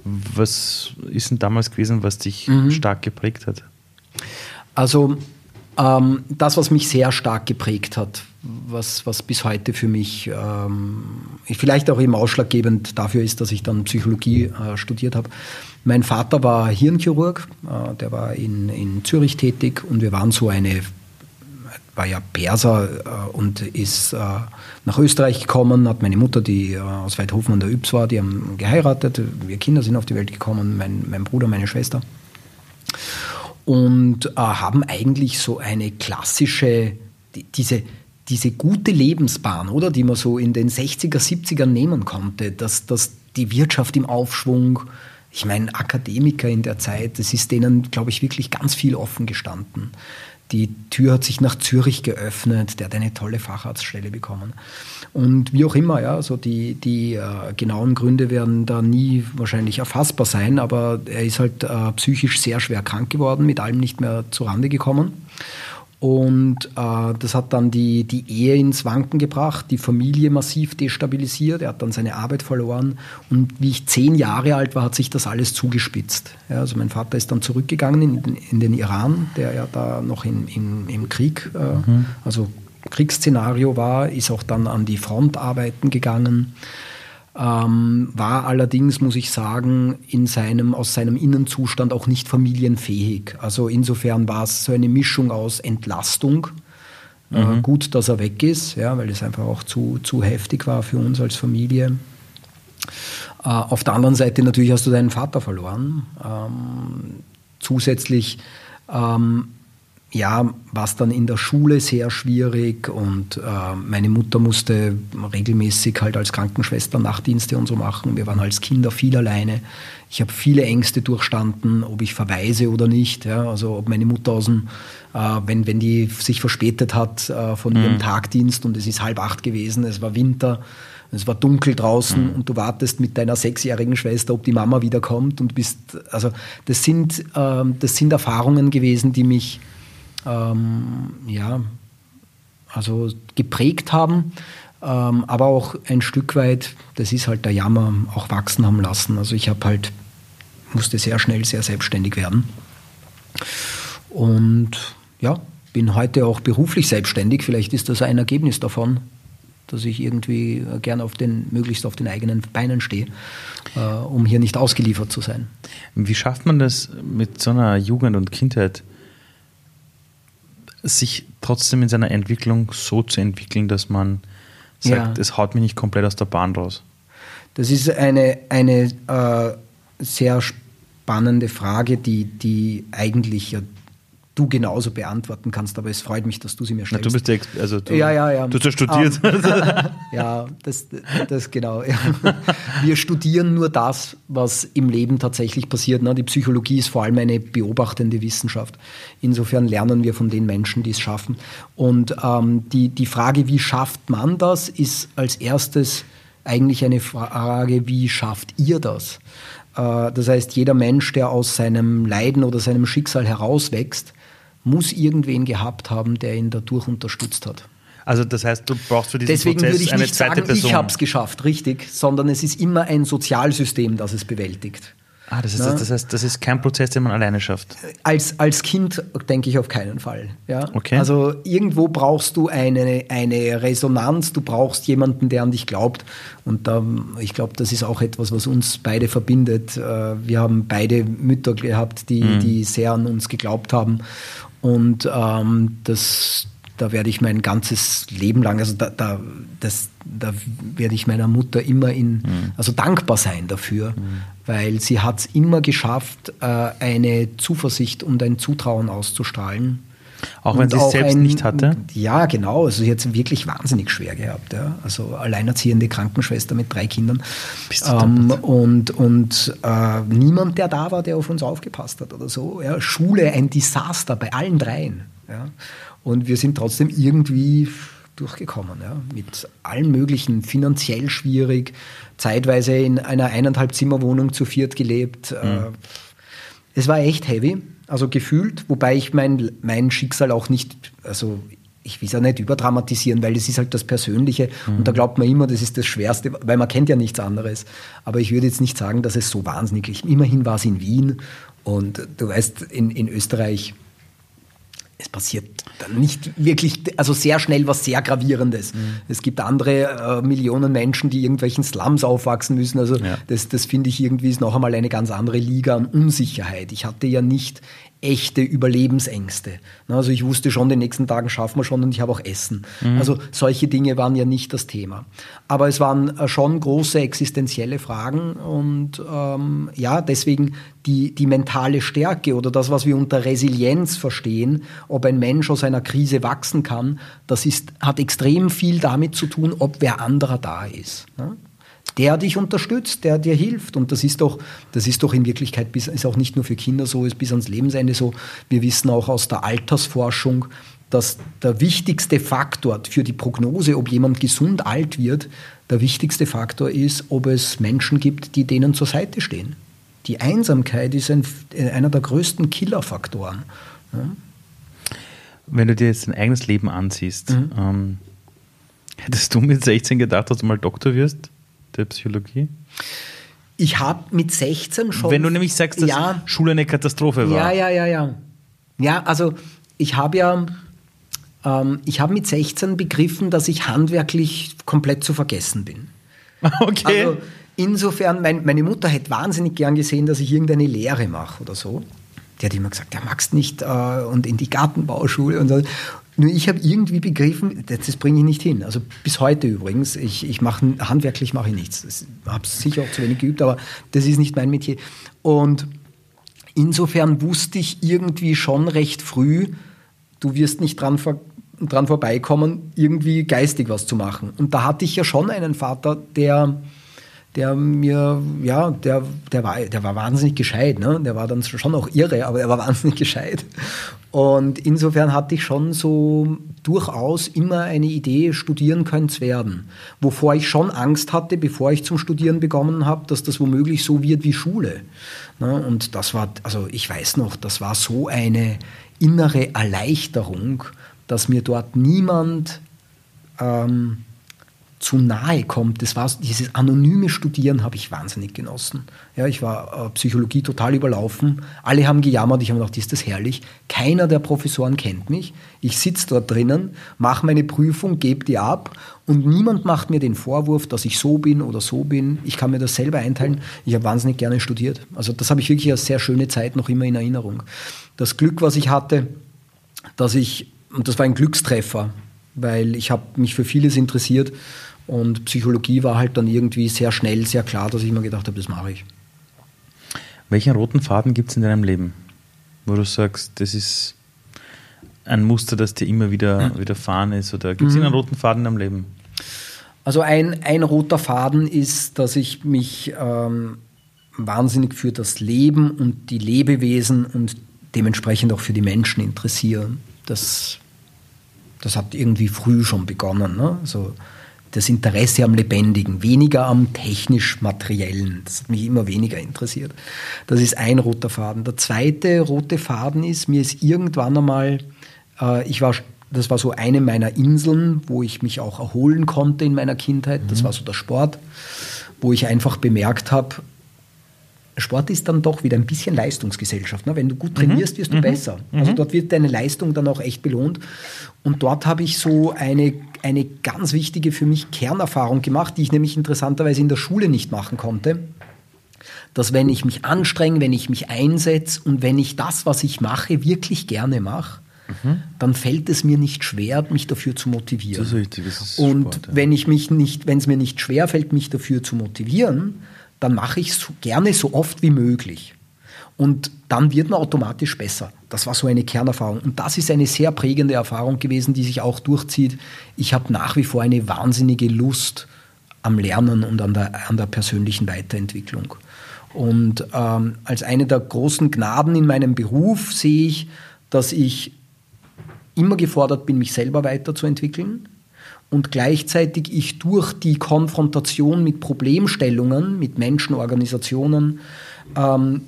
Was ist denn damals gewesen, was dich mhm. stark geprägt hat? Also ähm, das, was mich sehr stark geprägt hat, was, was bis heute für mich ähm, vielleicht auch eben ausschlaggebend dafür ist, dass ich dann Psychologie äh, studiert habe. Mein Vater war Hirnchirurg, äh, der war in, in Zürich tätig und wir waren so eine, war ja Perser äh, und ist äh, nach Österreich gekommen, hat meine Mutter, die äh, aus Weidhofen an der Yps war, die haben geheiratet, wir Kinder sind auf die Welt gekommen, mein, mein Bruder, meine Schwester. Und äh, haben eigentlich so eine klassische, die, diese, diese gute Lebensbahn, oder, die man so in den 60er, 70ern nehmen konnte, dass, dass die Wirtschaft im Aufschwung, ich meine, Akademiker in der Zeit, das ist denen, glaube ich, wirklich ganz viel offen gestanden. Die Tür hat sich nach Zürich geöffnet, der hat eine tolle Facharztstelle bekommen. Und wie auch immer, ja, so die, die äh, genauen Gründe werden da nie wahrscheinlich erfassbar sein, aber er ist halt äh, psychisch sehr schwer krank geworden, mit allem nicht mehr zurande gekommen. Und äh, das hat dann die, die Ehe ins Wanken gebracht, die Familie massiv destabilisiert. Er hat dann seine Arbeit verloren. Und wie ich zehn Jahre alt war, hat sich das alles zugespitzt. Ja, also mein Vater ist dann zurückgegangen in, in den Iran, der ja da noch in, in, im Krieg, äh, mhm. also Kriegsszenario war, ist auch dann an die Front arbeiten gegangen ähm, war allerdings, muss ich sagen, in seinem, aus seinem Innenzustand auch nicht familienfähig. Also insofern war es so eine Mischung aus Entlastung. Äh, mhm. Äh, gut, dass er weg ist, ja, weil es einfach auch zu, zu heftig war für uns als Familie. Äh, auf der anderen Seite natürlich hast du deinen Vater verloren. Ähm, zusätzlich ähm, ja, war es dann in der Schule sehr schwierig und äh, meine Mutter musste regelmäßig halt als Krankenschwester Nachtdienste und so machen. Wir waren als Kinder viel alleine. Ich habe viele Ängste durchstanden, ob ich verweise oder nicht. Ja? Also ob meine Mutter aus dem, äh, wenn, wenn die sich verspätet hat äh, von mhm. ihrem Tagdienst und es ist halb acht gewesen, es war Winter, es war dunkel draußen mhm. und du wartest mit deiner sechsjährigen Schwester, ob die Mama wiederkommt und bist, also das sind, ähm, das sind Erfahrungen gewesen, die mich ähm, ja, also geprägt haben, ähm, aber auch ein Stück weit, das ist halt der Jammer, auch wachsen haben lassen. Also ich habe halt, musste sehr schnell sehr selbstständig werden. Und ja, bin heute auch beruflich selbstständig. Vielleicht ist das ein Ergebnis davon, dass ich irgendwie gern auf den, möglichst auf den eigenen Beinen stehe, äh, um hier nicht ausgeliefert zu sein. Wie schafft man das mit so einer Jugend und Kindheit? Sich trotzdem in seiner Entwicklung so zu entwickeln, dass man sagt, ja. es haut mich nicht komplett aus der Bahn raus? Das ist eine, eine äh, sehr spannende Frage, die, die eigentlich ja du genauso beantworten kannst, aber es freut mich, dass du sie mir stellst. Na, du bist der also du, ja, ja, ja. du hast ja studiert. Um, <laughs> ja, das, das genau. Ja. Wir studieren nur das, was im Leben tatsächlich passiert. Ne? Die Psychologie ist vor allem eine beobachtende Wissenschaft. Insofern lernen wir von den Menschen, die es schaffen. Und ähm, die, die Frage, wie schafft man das, ist als erstes eigentlich eine Frage, wie schafft ihr das? Äh, das heißt, jeder Mensch, der aus seinem Leiden oder seinem Schicksal herauswächst, muss irgendwen gehabt haben, der ihn dadurch unterstützt hat. Also das heißt, du brauchst für diesen Deswegen Prozess würde ich nicht sagen, Person. ich habe es geschafft, richtig, sondern es ist immer ein Sozialsystem, das es bewältigt. Ah, das, ist, das, das, heißt, das ist kein Prozess, den man alleine schafft. Als, als Kind denke ich auf keinen Fall. Ja? Okay. Also irgendwo brauchst du eine, eine Resonanz, du brauchst jemanden, der an dich glaubt. Und da, ich glaube, das ist auch etwas, was uns beide verbindet. Äh, wir haben beide Mütter gehabt, die, mhm. die sehr an uns geglaubt haben. Und ähm, das, da werde ich mein ganzes Leben lang, also da, da, das, da werde ich meiner Mutter immer in, mhm. also dankbar sein dafür, mhm. weil sie hat es immer geschafft, äh, eine Zuversicht und ein Zutrauen auszustrahlen auch wenn sie es selbst ein, nicht hatte? Ja, genau. Also sie hat es wirklich wahnsinnig schwer gehabt. Ja. Also alleinerziehende Krankenschwester mit drei Kindern. Ähm, und und äh, niemand, der da war, der auf uns aufgepasst hat oder so. Ja. Schule ein Desaster bei allen dreien. Ja. Und wir sind trotzdem irgendwie durchgekommen. Ja. Mit allen möglichen, finanziell schwierig, zeitweise in einer eineinhalb Zimmerwohnung zu viert gelebt. Mhm. Es war echt heavy also gefühlt, wobei ich mein, mein Schicksal auch nicht, also ich will es ja nicht überdramatisieren, weil es ist halt das Persönliche mhm. und da glaubt man immer, das ist das Schwerste, weil man kennt ja nichts anderes. Aber ich würde jetzt nicht sagen, dass es so wahnsinnig ist. Immerhin war es in Wien und du weißt, in, in Österreich es passiert dann nicht wirklich, also sehr schnell was sehr Gravierendes. Mhm. Es gibt andere äh, Millionen Menschen, die irgendwelchen Slums aufwachsen müssen. Also ja. das, das finde ich irgendwie ist noch einmal eine ganz andere Liga an Unsicherheit. Ich hatte ja nicht echte Überlebensängste. Also ich wusste schon, den nächsten Tagen schaffen wir schon und ich habe auch Essen. Mhm. Also solche Dinge waren ja nicht das Thema. Aber es waren äh, schon große existenzielle Fragen und ähm, ja, deswegen die, die mentale Stärke oder das, was wir unter Resilienz verstehen, ob ein Mensch aus einer Krise wachsen kann, das ist, hat extrem viel damit zu tun, ob wer anderer da ist. Der dich unterstützt, der dir hilft. Und das ist doch, das ist doch in Wirklichkeit bis, ist auch nicht nur für Kinder so, ist bis ans Lebensende so. Wir wissen auch aus der Altersforschung, dass der wichtigste Faktor für die Prognose, ob jemand gesund alt wird, der wichtigste Faktor ist, ob es Menschen gibt, die denen zur Seite stehen. Die Einsamkeit ist ein, einer der größten Killerfaktoren. Ja. Wenn du dir jetzt dein eigenes Leben ansiehst, mhm. ähm, hättest du mit 16 gedacht, dass du mal Doktor wirst der Psychologie? Ich habe mit 16 schon. Wenn du nämlich sagst, dass ja, Schule eine Katastrophe war. Ja, ja, ja, ja. Ja, also ich habe ja ähm, ich habe mit 16 begriffen, dass ich handwerklich komplett zu vergessen bin. <laughs> Okay. Also insofern, mein, meine Mutter hätte wahnsinnig gern gesehen, dass ich irgendeine Lehre mache oder so. Die hat immer gesagt, ja, magst nicht äh, und in die Gartenbauschule und so. Nur ich habe irgendwie begriffen, das, bringe ich nicht hin. Also bis heute übrigens, ich, ich mache handwerklich mache ich nichts. Ich habe sicher auch zu wenig geübt, aber das ist nicht mein Metier. Und insofern wusste ich irgendwie schon recht früh, du wirst nicht dran dran vorbeikommen, irgendwie geistig was zu machen. Und da hatte ich ja schon einen Vater, der, der mir, ja, der, der, war, der war wahnsinnig gescheit. Ne? Der war dann schon auch irre, aber er war <laughs> wahnsinnig gescheit. Und insofern hatte ich schon so durchaus immer eine Idee, studieren könnte es werden. Wovor ich schon Angst hatte, bevor ich zum Studieren begonnen habe, dass das womöglich so wird wie Schule. Ne? Und das war, also ich weiß noch, das war so eine innere Erleichterung, dass mir dort niemand ähm, zu nahe kommt. Das war dieses anonyme Studieren habe ich wahnsinnig genossen. Ja, ich war äh, Psychologie total überlaufen. Alle haben gejammert. Ich habe gedacht, ist das herrlich. Keiner der Professoren kennt mich. Ich sitze dort drinnen, mache meine Prüfung, gebe die ab und niemand macht mir den Vorwurf, dass ich so bin oder so bin. Ich kann mir das selber einteilen. Ich habe wahnsinnig gerne studiert. Also das habe ich wirklich als sehr schöne Zeit noch immer in Erinnerung. Das Glück, was ich hatte, dass ich und das war ein Glückstreffer, weil ich habe mich für vieles interessiert und Psychologie war halt dann irgendwie sehr schnell, sehr klar, dass ich mir gedacht habe, das mache ich. Welchen roten Faden gibt es in deinem Leben, wo du sagst, das ist ein Muster, das dir immer wieder mhm. widerfahren ist? Oder gibt es mhm. einen roten Faden in deinem Leben? Also ein, ein roter Faden ist, dass ich mich ähm, wahnsinnig für das Leben und die Lebewesen und dementsprechend auch für die Menschen interessiere. Das das hat irgendwie früh schon begonnen. Ne? Also das Interesse am Lebendigen, weniger am technisch-materiellen. Das hat mich immer weniger interessiert. Das ist ein roter Faden. Der zweite rote Faden ist, mir ist irgendwann einmal, äh, ich war, das war so eine meiner Inseln, wo ich mich auch erholen konnte in meiner Kindheit. Das mhm. war so der Sport, wo ich einfach bemerkt habe, Sport ist dann doch wieder ein bisschen Leistungsgesellschaft. Ne? Wenn du gut trainierst, wirst du mhm. besser. Also mhm. dort wird deine Leistung dann auch echt belohnt. Und dort habe ich so eine, eine ganz wichtige für mich Kernerfahrung gemacht, die ich nämlich interessanterweise in der Schule nicht machen konnte. Dass wenn ich mich anstrenge, wenn ich mich einsetze und wenn ich das, was ich mache, wirklich gerne mache, mhm. dann fällt es mir nicht schwer, mich dafür zu motivieren. Das ist richtig, das ist und Sport, ja. wenn ich mich nicht, wenn es mir nicht schwer fällt, mich dafür zu motivieren, dann mache ich es so gerne so oft wie möglich. Und dann wird man automatisch besser. Das war so eine Kernerfahrung. Und das ist eine sehr prägende Erfahrung gewesen, die sich auch durchzieht. Ich habe nach wie vor eine wahnsinnige Lust am Lernen und an der, an der persönlichen Weiterentwicklung. Und ähm, als eine der großen Gnaden in meinem Beruf sehe ich, dass ich immer gefordert bin, mich selber weiterzuentwickeln und gleichzeitig ich durch die Konfrontation mit Problemstellungen, mit Menschen, Organisationen, ähm,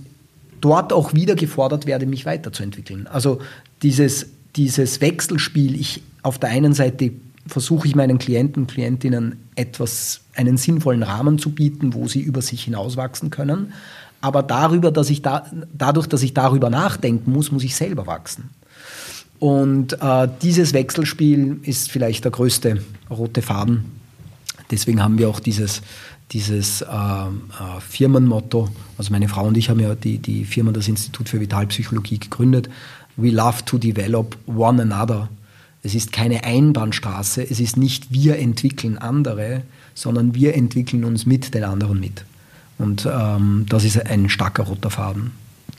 dort auch wieder gefordert werde, mich weiterzuentwickeln. Also dieses, dieses Wechselspiel, ich auf der einen Seite versuche ich meinen Klienten und Klientinnen etwas, einen sinnvollen Rahmen zu bieten, wo sie über sich hinauswachsen können. Aber darüber, dass ich da, dadurch, dass ich darüber nachdenken muss, muss ich selber wachsen. Und äh, dieses Wechselspiel ist vielleicht der größte rote Faden. Deswegen haben wir auch dieses, dieses äh, äh, Firmenmotto. Also meine Frau und ich haben ja die, die Firma, das Institut für Vitalpsychologie gegründet. We love to develop one another. Es ist keine Einbahnstraße. Es ist nicht wir entwickeln andere, sondern wir entwickeln uns mit den anderen mit. Und ähm, das ist ein starker roter Faden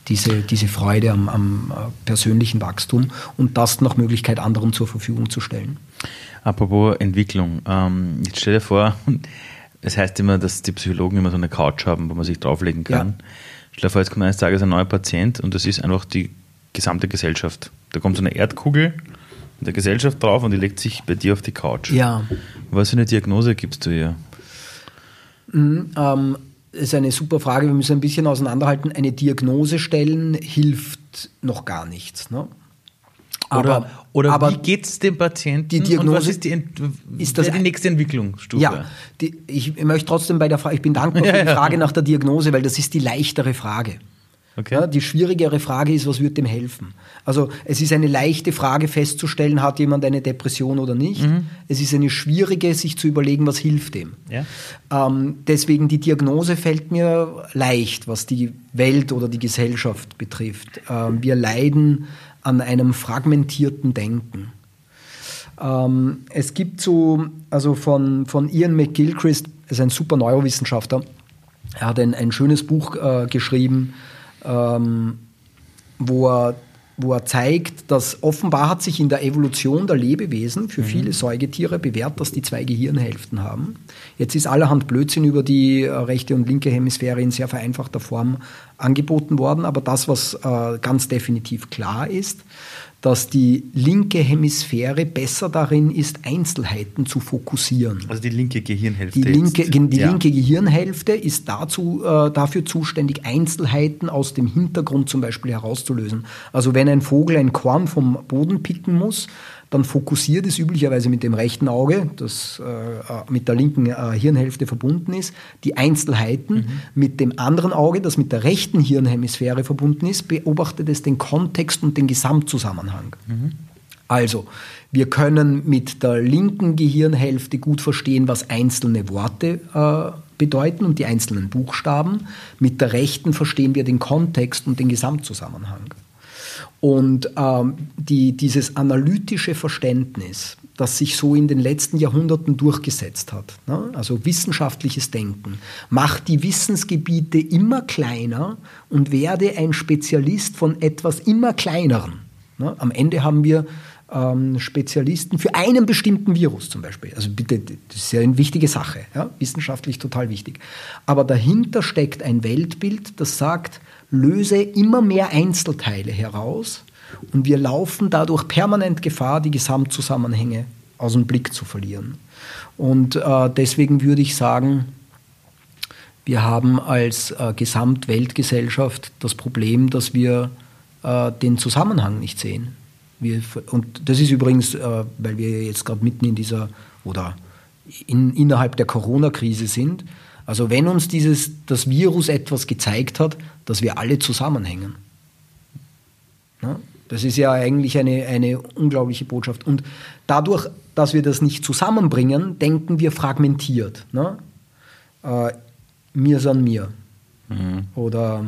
diese, diese Freude am, am äh, persönlichen Wachstum und das nach Möglichkeit anderen zur Verfügung zu stellen. Apropos Entwicklung, ähm, jetzt stell dir vor, es heißt immer, dass die Psychologen immer so eine Couch haben, wo man sich drauflegen kann. Ja. Stell dir vor, jetzt kommt eines Tages ein neuer Patient und das ist einfach die gesamte Gesellschaft. Da kommt so eine Erdkugel in der Gesellschaft drauf und die legt sich bei dir auf die Couch. Ja. Was für eine Diagnose gibst du ihr? Mhm, ähm, ist eine super Frage. Wir müssen ein bisschen auseinanderhalten. Eine Diagnose stellen hilft noch gar nichts. Ne? Aber, oder, oder aber wie geht es dem Patienten? Die Diagnose was ist die, ist das die nächste Entwicklungsstufe? Ja, die, ich möchte trotzdem bei der Frage, ich bin dankbar <laughs> für die Frage nach der Diagnose, weil das ist die leichtere Frage. Okay. Ja, die schwierigere Frage ist, was wird dem helfen? Also es ist eine leichte Frage festzustellen, hat jemand eine Depression oder nicht. Mhm. Es ist eine schwierige, sich zu überlegen, was hilft dem. Ja. Ähm, deswegen die Diagnose fällt mir leicht, was die Welt oder die Gesellschaft betrifft. Ähm, wir leiden an einem fragmentierten Denken. Ähm, es gibt so, also von, von Ian McGilchrist, ist ein super Neurowissenschaftler, er hat ein, ein schönes Buch äh, geschrieben, ähm, wo er wo er zeigt, dass offenbar hat sich in der Evolution der Lebewesen für mhm. viele Säugetiere bewährt, dass die zwei Gehirnhälften haben. Jetzt ist allerhand Blödsinn über die äh, rechte und linke Hemisphäre in sehr vereinfachter Form angeboten worden, aber das, was äh, ganz definitiv klar ist, dass die linke Hemisphäre besser darin ist, Einzelheiten zu fokussieren. Also die linke Gehirnhälfte. Die linke, die ja. linke Gehirnhälfte ist dazu, äh, dafür zuständig, Einzelheiten aus dem Hintergrund zum Beispiel herauszulösen. Also wenn ein Vogel ein Korn vom Boden picken muss, dann fokussiert es üblicherweise mit dem rechten Auge, das äh, mit der linken äh, Hirnhälfte verbunden ist, die Einzelheiten. Mhm. Mit dem anderen Auge, das mit der rechten Hirnhemisphäre verbunden ist, beobachtet es den Kontext und den Gesamtzusammenhang. Mhm. Also, wir können mit der linken Gehirnhälfte gut verstehen, was einzelne Worte äh, bedeuten und die einzelnen Buchstaben. Mit der rechten verstehen wir den Kontext und den Gesamtzusammenhang. Und ähm, die, dieses analytische Verständnis, das sich so in den letzten Jahrhunderten durchgesetzt hat, ne? also wissenschaftliches Denken, macht die Wissensgebiete immer kleiner und werde ein Spezialist von etwas immer kleineren. Ne? Am Ende haben wir ähm, Spezialisten für einen bestimmten Virus zum Beispiel. Also bitte, das ist ja eine wichtige Sache, ja? wissenschaftlich total wichtig. Aber dahinter steckt ein Weltbild, das sagt, löse immer mehr Einzelteile heraus und wir laufen dadurch permanent Gefahr, die Gesamtzusammenhänge aus dem Blick zu verlieren. Und äh, deswegen würde ich sagen, wir haben als äh, Gesamtweltgesellschaft das Problem, dass wir äh, den Zusammenhang nicht sehen. Wir, und das ist übrigens, äh, weil wir jetzt gerade mitten in dieser oder in, innerhalb der Corona-Krise sind, also wenn uns dieses, das Virus etwas gezeigt hat, dass wir alle zusammenhängen. Ja, das ist ja eigentlich eine, eine unglaubliche Botschaft. Und dadurch, dass wir das nicht zusammenbringen, denken wir fragmentiert. Ne? Äh, mir san mir. Mhm. Oder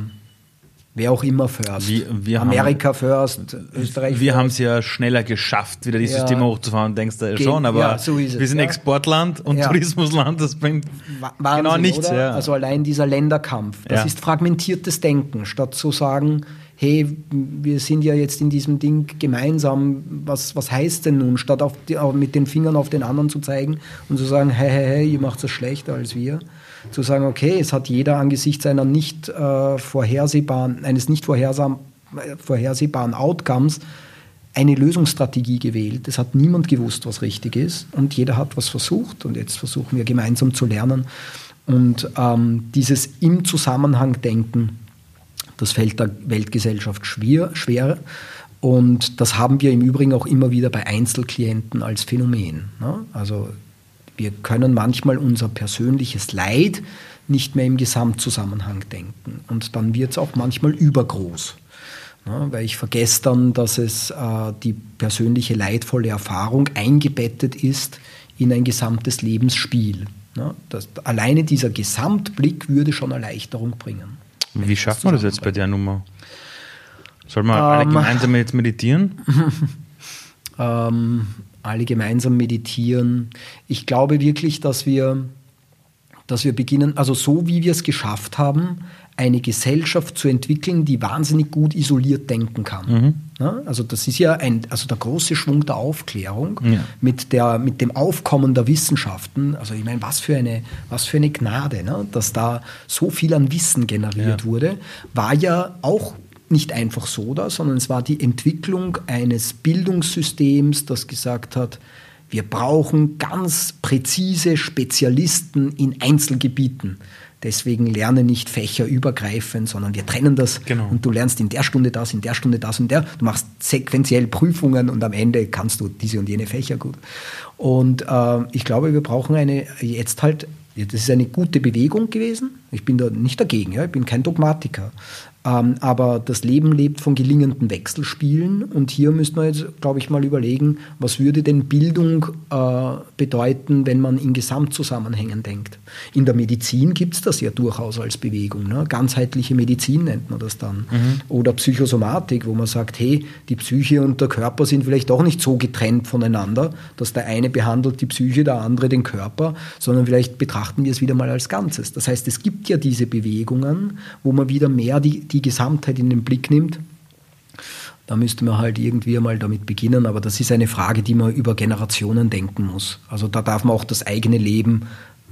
Wer auch immer first. Wir, wir Amerika haben, first, Österreich Wir haben es ja schneller geschafft, wieder die ja. Systeme hochzufahren, denkst du ja schon, aber ja, so wir sind ja. Exportland und Tourismusland, das bringt Wahnsinn, genau nichts. Also allein dieser Länderkampf, das ist fragmentiertes Denken, statt zu sagen, hey, wir sind ja jetzt in diesem Ding gemeinsam, was, was heißt denn nun, statt auf die, mit den Fingern auf den anderen zu zeigen und zu sagen, hey, hey, hey, ihr macht es schlechter als wir zu sagen, okay, es hat jeder angesichts einer nicht äh, vorhersehbaren, eines nicht vorhersehbaren Outcomes eine Lösungsstrategie gewählt. Es hat niemand gewusst, was richtig ist und jeder hat was versucht und jetzt versuchen wir gemeinsam zu lernen. Und ähm, dieses im Zusammenhang denken, das fällt der Weltgesellschaft schwer, schwer. Und das haben wir im Übrigen auch immer wieder bei Einzelklienten als Phänomen. Ne? Also wir können manchmal unser persönliches Leid nicht mehr im Gesamtzusammenhang denken. Und dann wird es auch manchmal übergroß. Ja, weil ich vergesse dann, dass es äh, die persönliche leidvolle Erfahrung eingebettet ist in ein gesamtes Lebensspiel. Ja, das, alleine dieser Gesamtblick würde schon Erleichterung bringen. Wie schafft man das jetzt bei der Nummer? Soll man ähm, alle gemeinsam jetzt meditieren? <laughs> ähm, alle gemeinsam meditieren. Ich glaube wirklich, dass wir, dass wir beginnen, also so wie wir es geschafft haben, eine Gesellschaft zu entwickeln, die wahnsinnig gut isoliert denken kann. Mhm. Ja, also das ist ja ein, also der große Schwung der Aufklärung ja. mit, der, mit dem Aufkommen der Wissenschaften. Also ich meine, was für eine, was für eine Gnade, ne? dass da so viel an Wissen generiert ja. wurde, war ja auch nicht einfach so da, sondern es war die Entwicklung eines Bildungssystems, das gesagt hat, wir brauchen ganz präzise Spezialisten in Einzelgebieten. Deswegen lerne nicht fächerübergreifend, sondern wir trennen das genau. und du lernst in der Stunde das, in der Stunde das und der. Du machst sequenziell Prüfungen und am Ende kannst du diese und jene Fächer gut. Und äh, ich glaube, wir brauchen eine jetzt halt, das ist eine gute Bewegung gewesen. Ich bin da nicht dagegen, ja, ich bin kein Dogmatiker. Ähm, aber das Leben lebt von gelingenden Wechselspielen und hier müsste man jetzt, glaube ich, mal überlegen, was würde denn Bildung äh, bedeuten, wenn man in Gesamtzusammenhängen denkt. In der Medizin gibt es das ja durchaus als Bewegung. Ne? Ganzheitliche Medizin nennt man das dann. Mhm. Oder Psychosomatik, wo man sagt, hey, die Psyche und der Körper sind vielleicht doch nicht so getrennt voneinander, dass der eine behandelt die Psyche, der andere den Körper, sondern vielleicht betrachten wir es wieder mal als Ganzes. Das heißt, es gibt ja diese Bewegungen, wo man wieder mehr die, die die Gesamtheit in den Blick nimmt. Da müsste man halt irgendwie mal damit beginnen, aber das ist eine Frage, die man über Generationen denken muss. Also da darf man auch das eigene Leben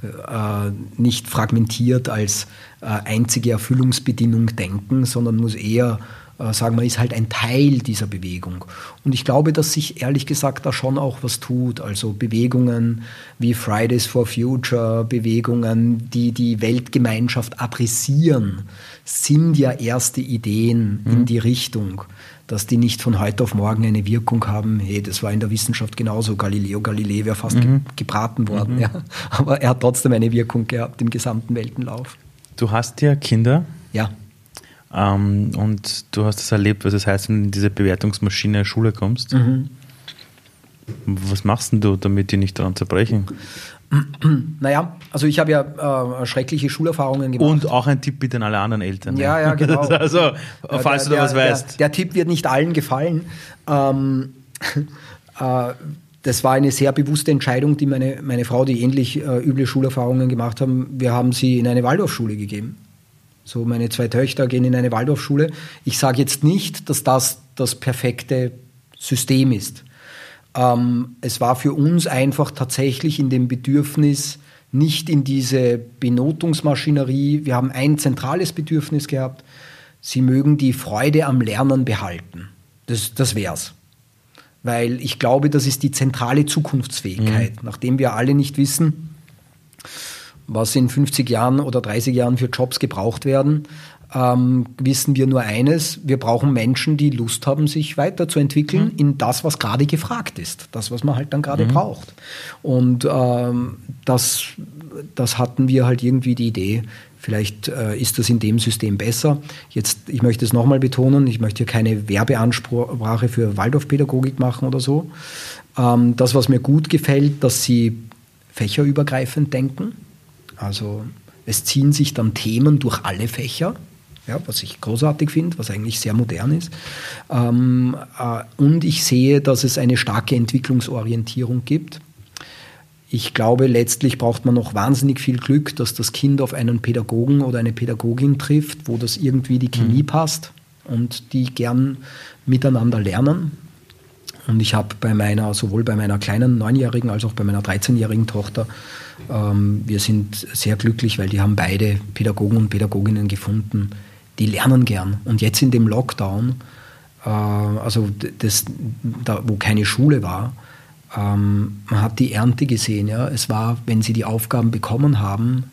äh, nicht fragmentiert als äh, einzige Erfüllungsbedingung denken, sondern muss eher äh, sagen wir, ist halt ein Teil dieser Bewegung. Und ich glaube, dass sich ehrlich gesagt da schon auch was tut. Also Bewegungen wie Fridays for Future, Bewegungen, die die Weltgemeinschaft adressieren, sind ja erste Ideen mhm. in die Richtung dass die nicht von heute auf morgen eine Wirkung haben. Hey, das war in der Wissenschaft genauso. Galileo Galilei wäre fast mhm. gebraten worden. Mhm. Ja. Aber er hat trotzdem eine Wirkung gehabt im gesamten Weltenlauf. Du hast ja Kinder. Ja. Ähm, und du hast es erlebt, was es heißt, wenn du in diese Bewertungsmaschine Schule kommst. Mhm. Was machst denn du, damit die nicht daran zerbrechen? Naja, also ich habe ja äh, schreckliche Schulerfahrungen gemacht. Und auch ein Tipp bitte an alle anderen Eltern. Ja, ja, genau. <laughs> also, falls der, du da was weißt. Der, der, Tipp wird nicht allen gefallen. Ähm, <laughs> äh, das war eine sehr bewusste Entscheidung, die meine, meine Frau, die ähnlich äh, üble Schulerfahrungen gemacht haben, wir haben sie in eine Waldorfschule gegeben. So, meine zwei Töchter gehen in eine Waldorfschule. Ich sage jetzt nicht, dass das das perfekte System ist. Ähm, es war für uns einfach tatsächlich in dem Bedürfnis, nicht in diese Benotungsmaschinerie. Wir haben ein zentrales Bedürfnis gehabt. Sie mögen die Freude am Lernen behalten. Das, das wär's. Weil ich glaube, das ist die zentrale Zukunftsfähigkeit. Mhm. Nachdem wir alle nicht wissen, was in 50 Jahren oder 30 Jahren für Jobs gebraucht werden, ähm, wissen wir nur eines, wir brauchen Menschen, die Lust haben, sich weiterzuentwickeln mhm. in das, was gerade gefragt ist, das, was man halt dann gerade mhm. braucht. Und ähm, das, das hatten wir halt irgendwie die Idee, Vielleicht äh, ist das in dem System besser. Jetzt, ich möchte es nochmal betonen, ich möchte hier keine Werbeansprache für Waldorfpädagogik machen oder so. Ähm, das, was mir gut gefällt, dass sie fächerübergreifend denken. Also es ziehen sich dann Themen durch alle Fächer, ja, was ich großartig finde, was eigentlich sehr modern ist. Ähm, äh, und ich sehe, dass es eine starke Entwicklungsorientierung gibt. Ich glaube, letztlich braucht man noch wahnsinnig viel Glück, dass das Kind auf einen Pädagogen oder eine Pädagogin trifft, wo das irgendwie die Chemie mhm. passt und die gern miteinander lernen. Und ich habe bei meiner, sowohl bei meiner kleinen Neunjährigen als auch bei meiner 13-jährigen Tochter ähm, wir sind sehr glücklich, weil die haben beide Pädagogen und Pädagoginnen gefunden, die lernen gern. Und jetzt in dem Lockdown, äh, also das, da, wo keine Schule war, ähm, man hat die Ernte gesehen. Ja? Es war, wenn sie die Aufgaben bekommen haben,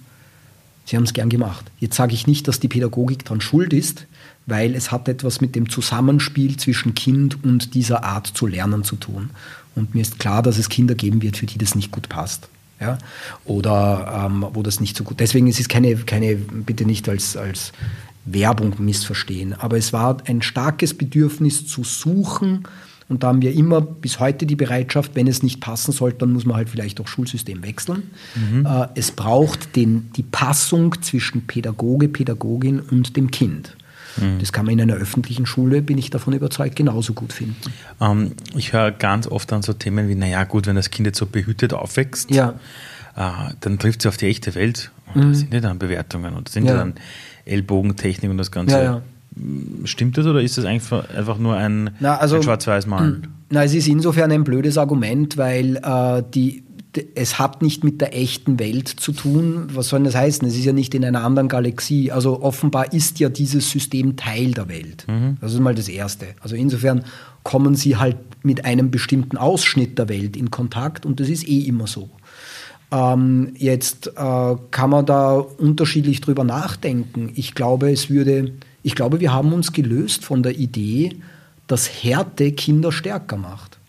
sie haben es gern gemacht. Jetzt sage ich nicht, dass die Pädagogik daran schuld ist, weil es hat etwas mit dem Zusammenspiel zwischen Kind und dieser Art zu lernen zu tun. Und mir ist klar, dass es Kinder geben wird, für die das nicht gut passt ja, oder ähm, wo das nicht so gut. Deswegen ist es keine, keine bitte nicht als, als Werbung missverstehen, aber es war ein starkes Bedürfnis zu suchen und da haben wir immer bis heute die Bereitschaft, wenn es nicht passen sollte, dann muss man halt vielleicht auch Schulsystem wechseln. Mhm. Äh, es braucht den, die Passung zwischen Pädagoge, Pädagogin und dem Kind. Mhm. Das kann man in einer öffentlichen Schule, bin ich davon überzeugt, genauso gut finden. Ähm, ich höre ganz oft an so Themen wie, naja gut, wenn das Kind jetzt so behütet aufwächst, ja. äh, dann trifft sie auf die echte Welt Und mhm. da sind ja dann Bewertungen und da sind ja, dann Ellbogentechnik und das Ganze. Ja. Stimmt das oder ist das einfach, einfach nur ein, also, ein Schwarz-Weiß-Malen? Na, es ist insofern ein blödes Argument, weil äh, die, es hat nicht mit der echten Welt zu tun. Was soll das heißen? Es ist ja nicht in einer anderen Galaxie. Also offenbar ist ja dieses System Teil der Welt. Mhm. Das ist mal das Erste. Also insofern kommen sie halt mit einem bestimmten Ausschnitt der Welt in Kontakt und das ist eh immer so. Ähm, jetzt äh, kann man da unterschiedlich drüber nachdenken. Ich glaube, es würde, ich glaube, wir haben uns gelöst von der Idee, dass Härte Kinder stärker macht.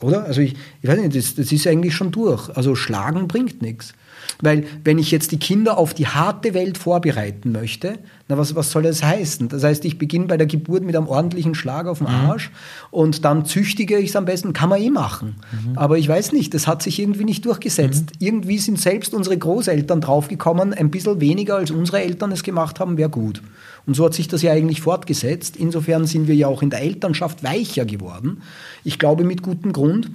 Oder? Also ich, ich weiß nicht, das, das ist eigentlich schon durch. Also schlagen bringt nichts. Weil wenn ich jetzt die Kinder auf die harte Welt vorbereiten möchte, na was, was soll das heißen? Das heißt, ich beginne bei der Geburt mit einem ordentlichen Schlag auf den mhm. Arsch mhm. und dann züchtige ich es am besten. Kann man eh machen. Mhm. Aber ich weiß nicht, das hat sich irgendwie nicht durchgesetzt. Mhm. Irgendwie sind selbst unsere Großeltern draufgekommen, ein bisschen weniger als unsere Eltern es gemacht haben, wäre gut. Und so hat sich das ja eigentlich fortgesetzt. Insofern sind wir ja auch in der Elternschaft weicher geworden. Ich glaube mit gutem Grund.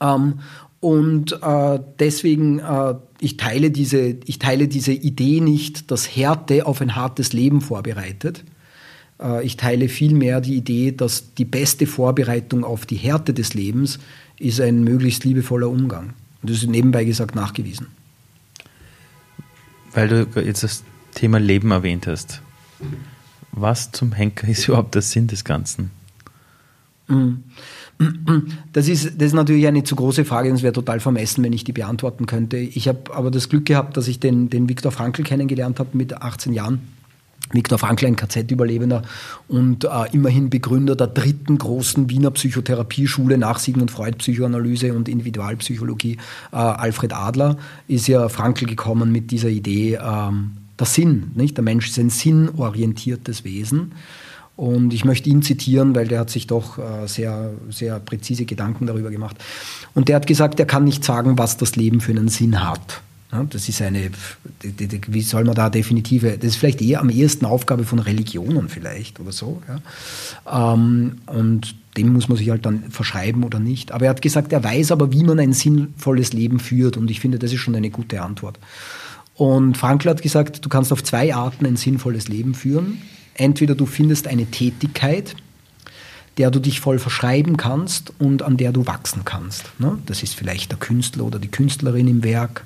Ähm, und äh, deswegen, äh, ich, teile diese, ich teile diese Idee nicht, dass Härte auf ein hartes Leben vorbereitet. Äh, ich teile vielmehr die Idee, dass die beste Vorbereitung auf die Härte des Lebens ist ein möglichst liebevoller Umgang. Und das ist nebenbei gesagt nachgewiesen. Weil du jetzt das Thema Leben erwähnt hast. Was zum Henker ist <laughs> überhaupt der Sinn des Ganzen? Mhm. <clears throat> Das ist, das ist natürlich eine zu große Frage und es wäre total vermessen, wenn ich die beantworten könnte. Ich habe aber das Glück gehabt, dass ich den, den Viktor Frankl kennengelernt habe mit 18 Jahren. Viktor Frankl, ein KZ-Überlebender und äh, immerhin Begründer der dritten großen Wiener Psychotherapieschule nach Sigmund Freud Psychoanalyse und Individualpsychologie. Äh, Alfred Adler ist ja Frankl gekommen mit dieser Idee, ähm, der Sinn. Nicht? Der Mensch ist ein sinnorientiertes Wesen. Und ich möchte ihn zitieren, weil der hat sich doch äh, sehr, sehr präzise Gedanken darüber gemacht. Und der hat gesagt, er kann nicht sagen, was das Leben für einen Sinn hat. Das ist eine, wie soll man da definitive, das ist vielleicht eher am ehesten Aufgabe von Religionen vielleicht oder so. Ähm, und dem muss man sich halt dann verschreiben oder nicht. Aber er hat gesagt, er weiß aber, wie man ein sinnvolles Leben führt. Und ich finde, das ist schon eine gute Antwort. Und Frankl hat gesagt, du kannst auf zwei Arten ein sinnvolles Leben führen. Entweder du findest eine Tätigkeit, der du dich voll verschreiben kannst und an der du wachsen kannst. Ne? Das ist vielleicht der Künstler oder die Künstlerin im Werk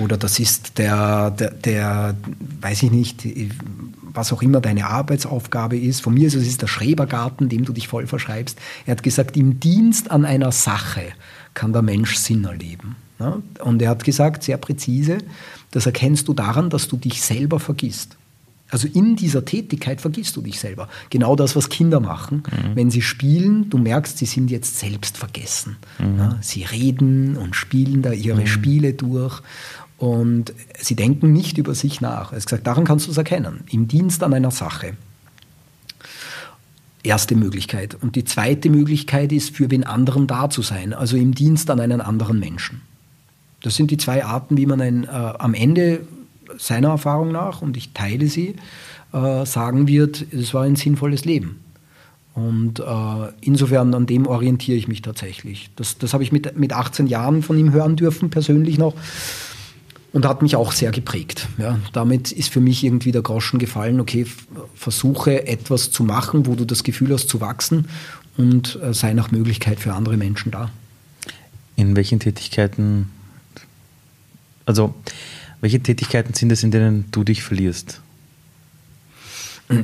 oder das ist der, der, der, weiß ich nicht, was auch immer deine Arbeitsaufgabe ist. Von mir ist es der Schrebergarten, dem du dich voll verschreibst. Er hat gesagt, im Dienst an einer Sache kann der Mensch Sinn erleben. Ne? Und er hat gesagt, sehr präzise, das erkennst du daran, dass du dich selber vergisst. Also in dieser Tätigkeit vergisst du dich selber. Genau das, was Kinder machen. Mhm. Wenn sie spielen, du merkst, sie sind jetzt selbst vergessen. Mhm. Ja, sie reden und spielen da ihre mhm. Spiele durch und sie denken nicht über sich nach. Er gesagt, daran kannst du es erkennen. Im Dienst an einer Sache. Erste Möglichkeit. Und die zweite Möglichkeit ist, für den anderen da zu sein, also im Dienst an einen anderen Menschen. Das sind die zwei Arten, wie man ein, äh, am Ende seiner Erfahrung nach, und ich teile sie, äh, sagen wird, es war ein sinnvolles Leben. Und äh, insofern an dem orientiere ich mich tatsächlich. Das, das habe ich mit, mit 18 Jahren von ihm hören dürfen, persönlich noch. Und hat mich auch sehr geprägt. Ja, damit ist für mich irgendwie der Groschen gefallen, okay, versuche etwas zu machen, wo du das Gefühl hast zu wachsen und äh, sei nach Möglichkeit für andere Menschen da. In welchen Tätigkeiten, also welche Tätigkeiten sind es, in denen du dich verlierst?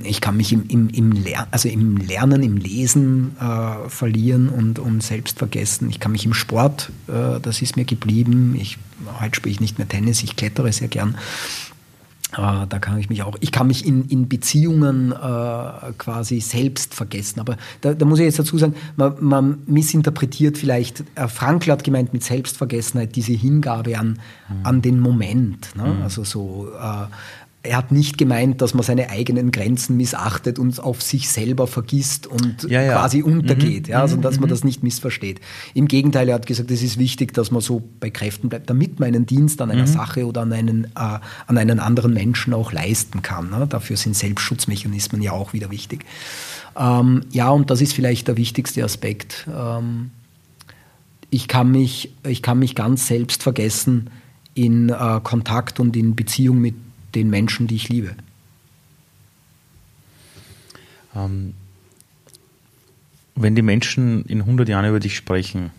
Ich kann mich im, im, im, Ler also im Lernen, im Lesen äh, verlieren und, und selbst vergessen. Ich kann mich im Sport, äh, das ist mir geblieben. Ich, heute spiele ich nicht mehr Tennis, ich klettere sehr gern. Äh, da kann ich mich auch, ich kann mich in, in Beziehungen äh, quasi selbst vergessen. Aber da, da, muss ich jetzt dazu sagen, man, man missinterpretiert vielleicht, äh, Frankl hat gemeint mit Selbstvergessenheit diese Hingabe an, mhm. an den Moment. Ne? Mhm. Also so, äh, er hat nicht gemeint, dass man seine eigenen Grenzen missachtet und auf sich selber vergisst und ja, ja. quasi untergeht. Mhm. Ja, also dass man mhm. das nicht missversteht. Im Gegenteil, er hat gesagt, es ist wichtig, dass man so bei Kräften bleibt, damit man einen Dienst an einer mhm. Sache oder an einen, äh, an einen anderen Menschen auch leisten kann. Ne? Dafür sind Selbstschutzmechanismen ja auch wieder wichtig. Ähm, ja, und das ist vielleicht der wichtigste Aspekt. Ähm, ich, kann mich, ich kann mich ganz selbst vergessen, in äh, Kontakt und in Beziehung mit den Menschen, die ich liebe. Ähm, wenn die Menschen in 100 Jahren über dich sprechen,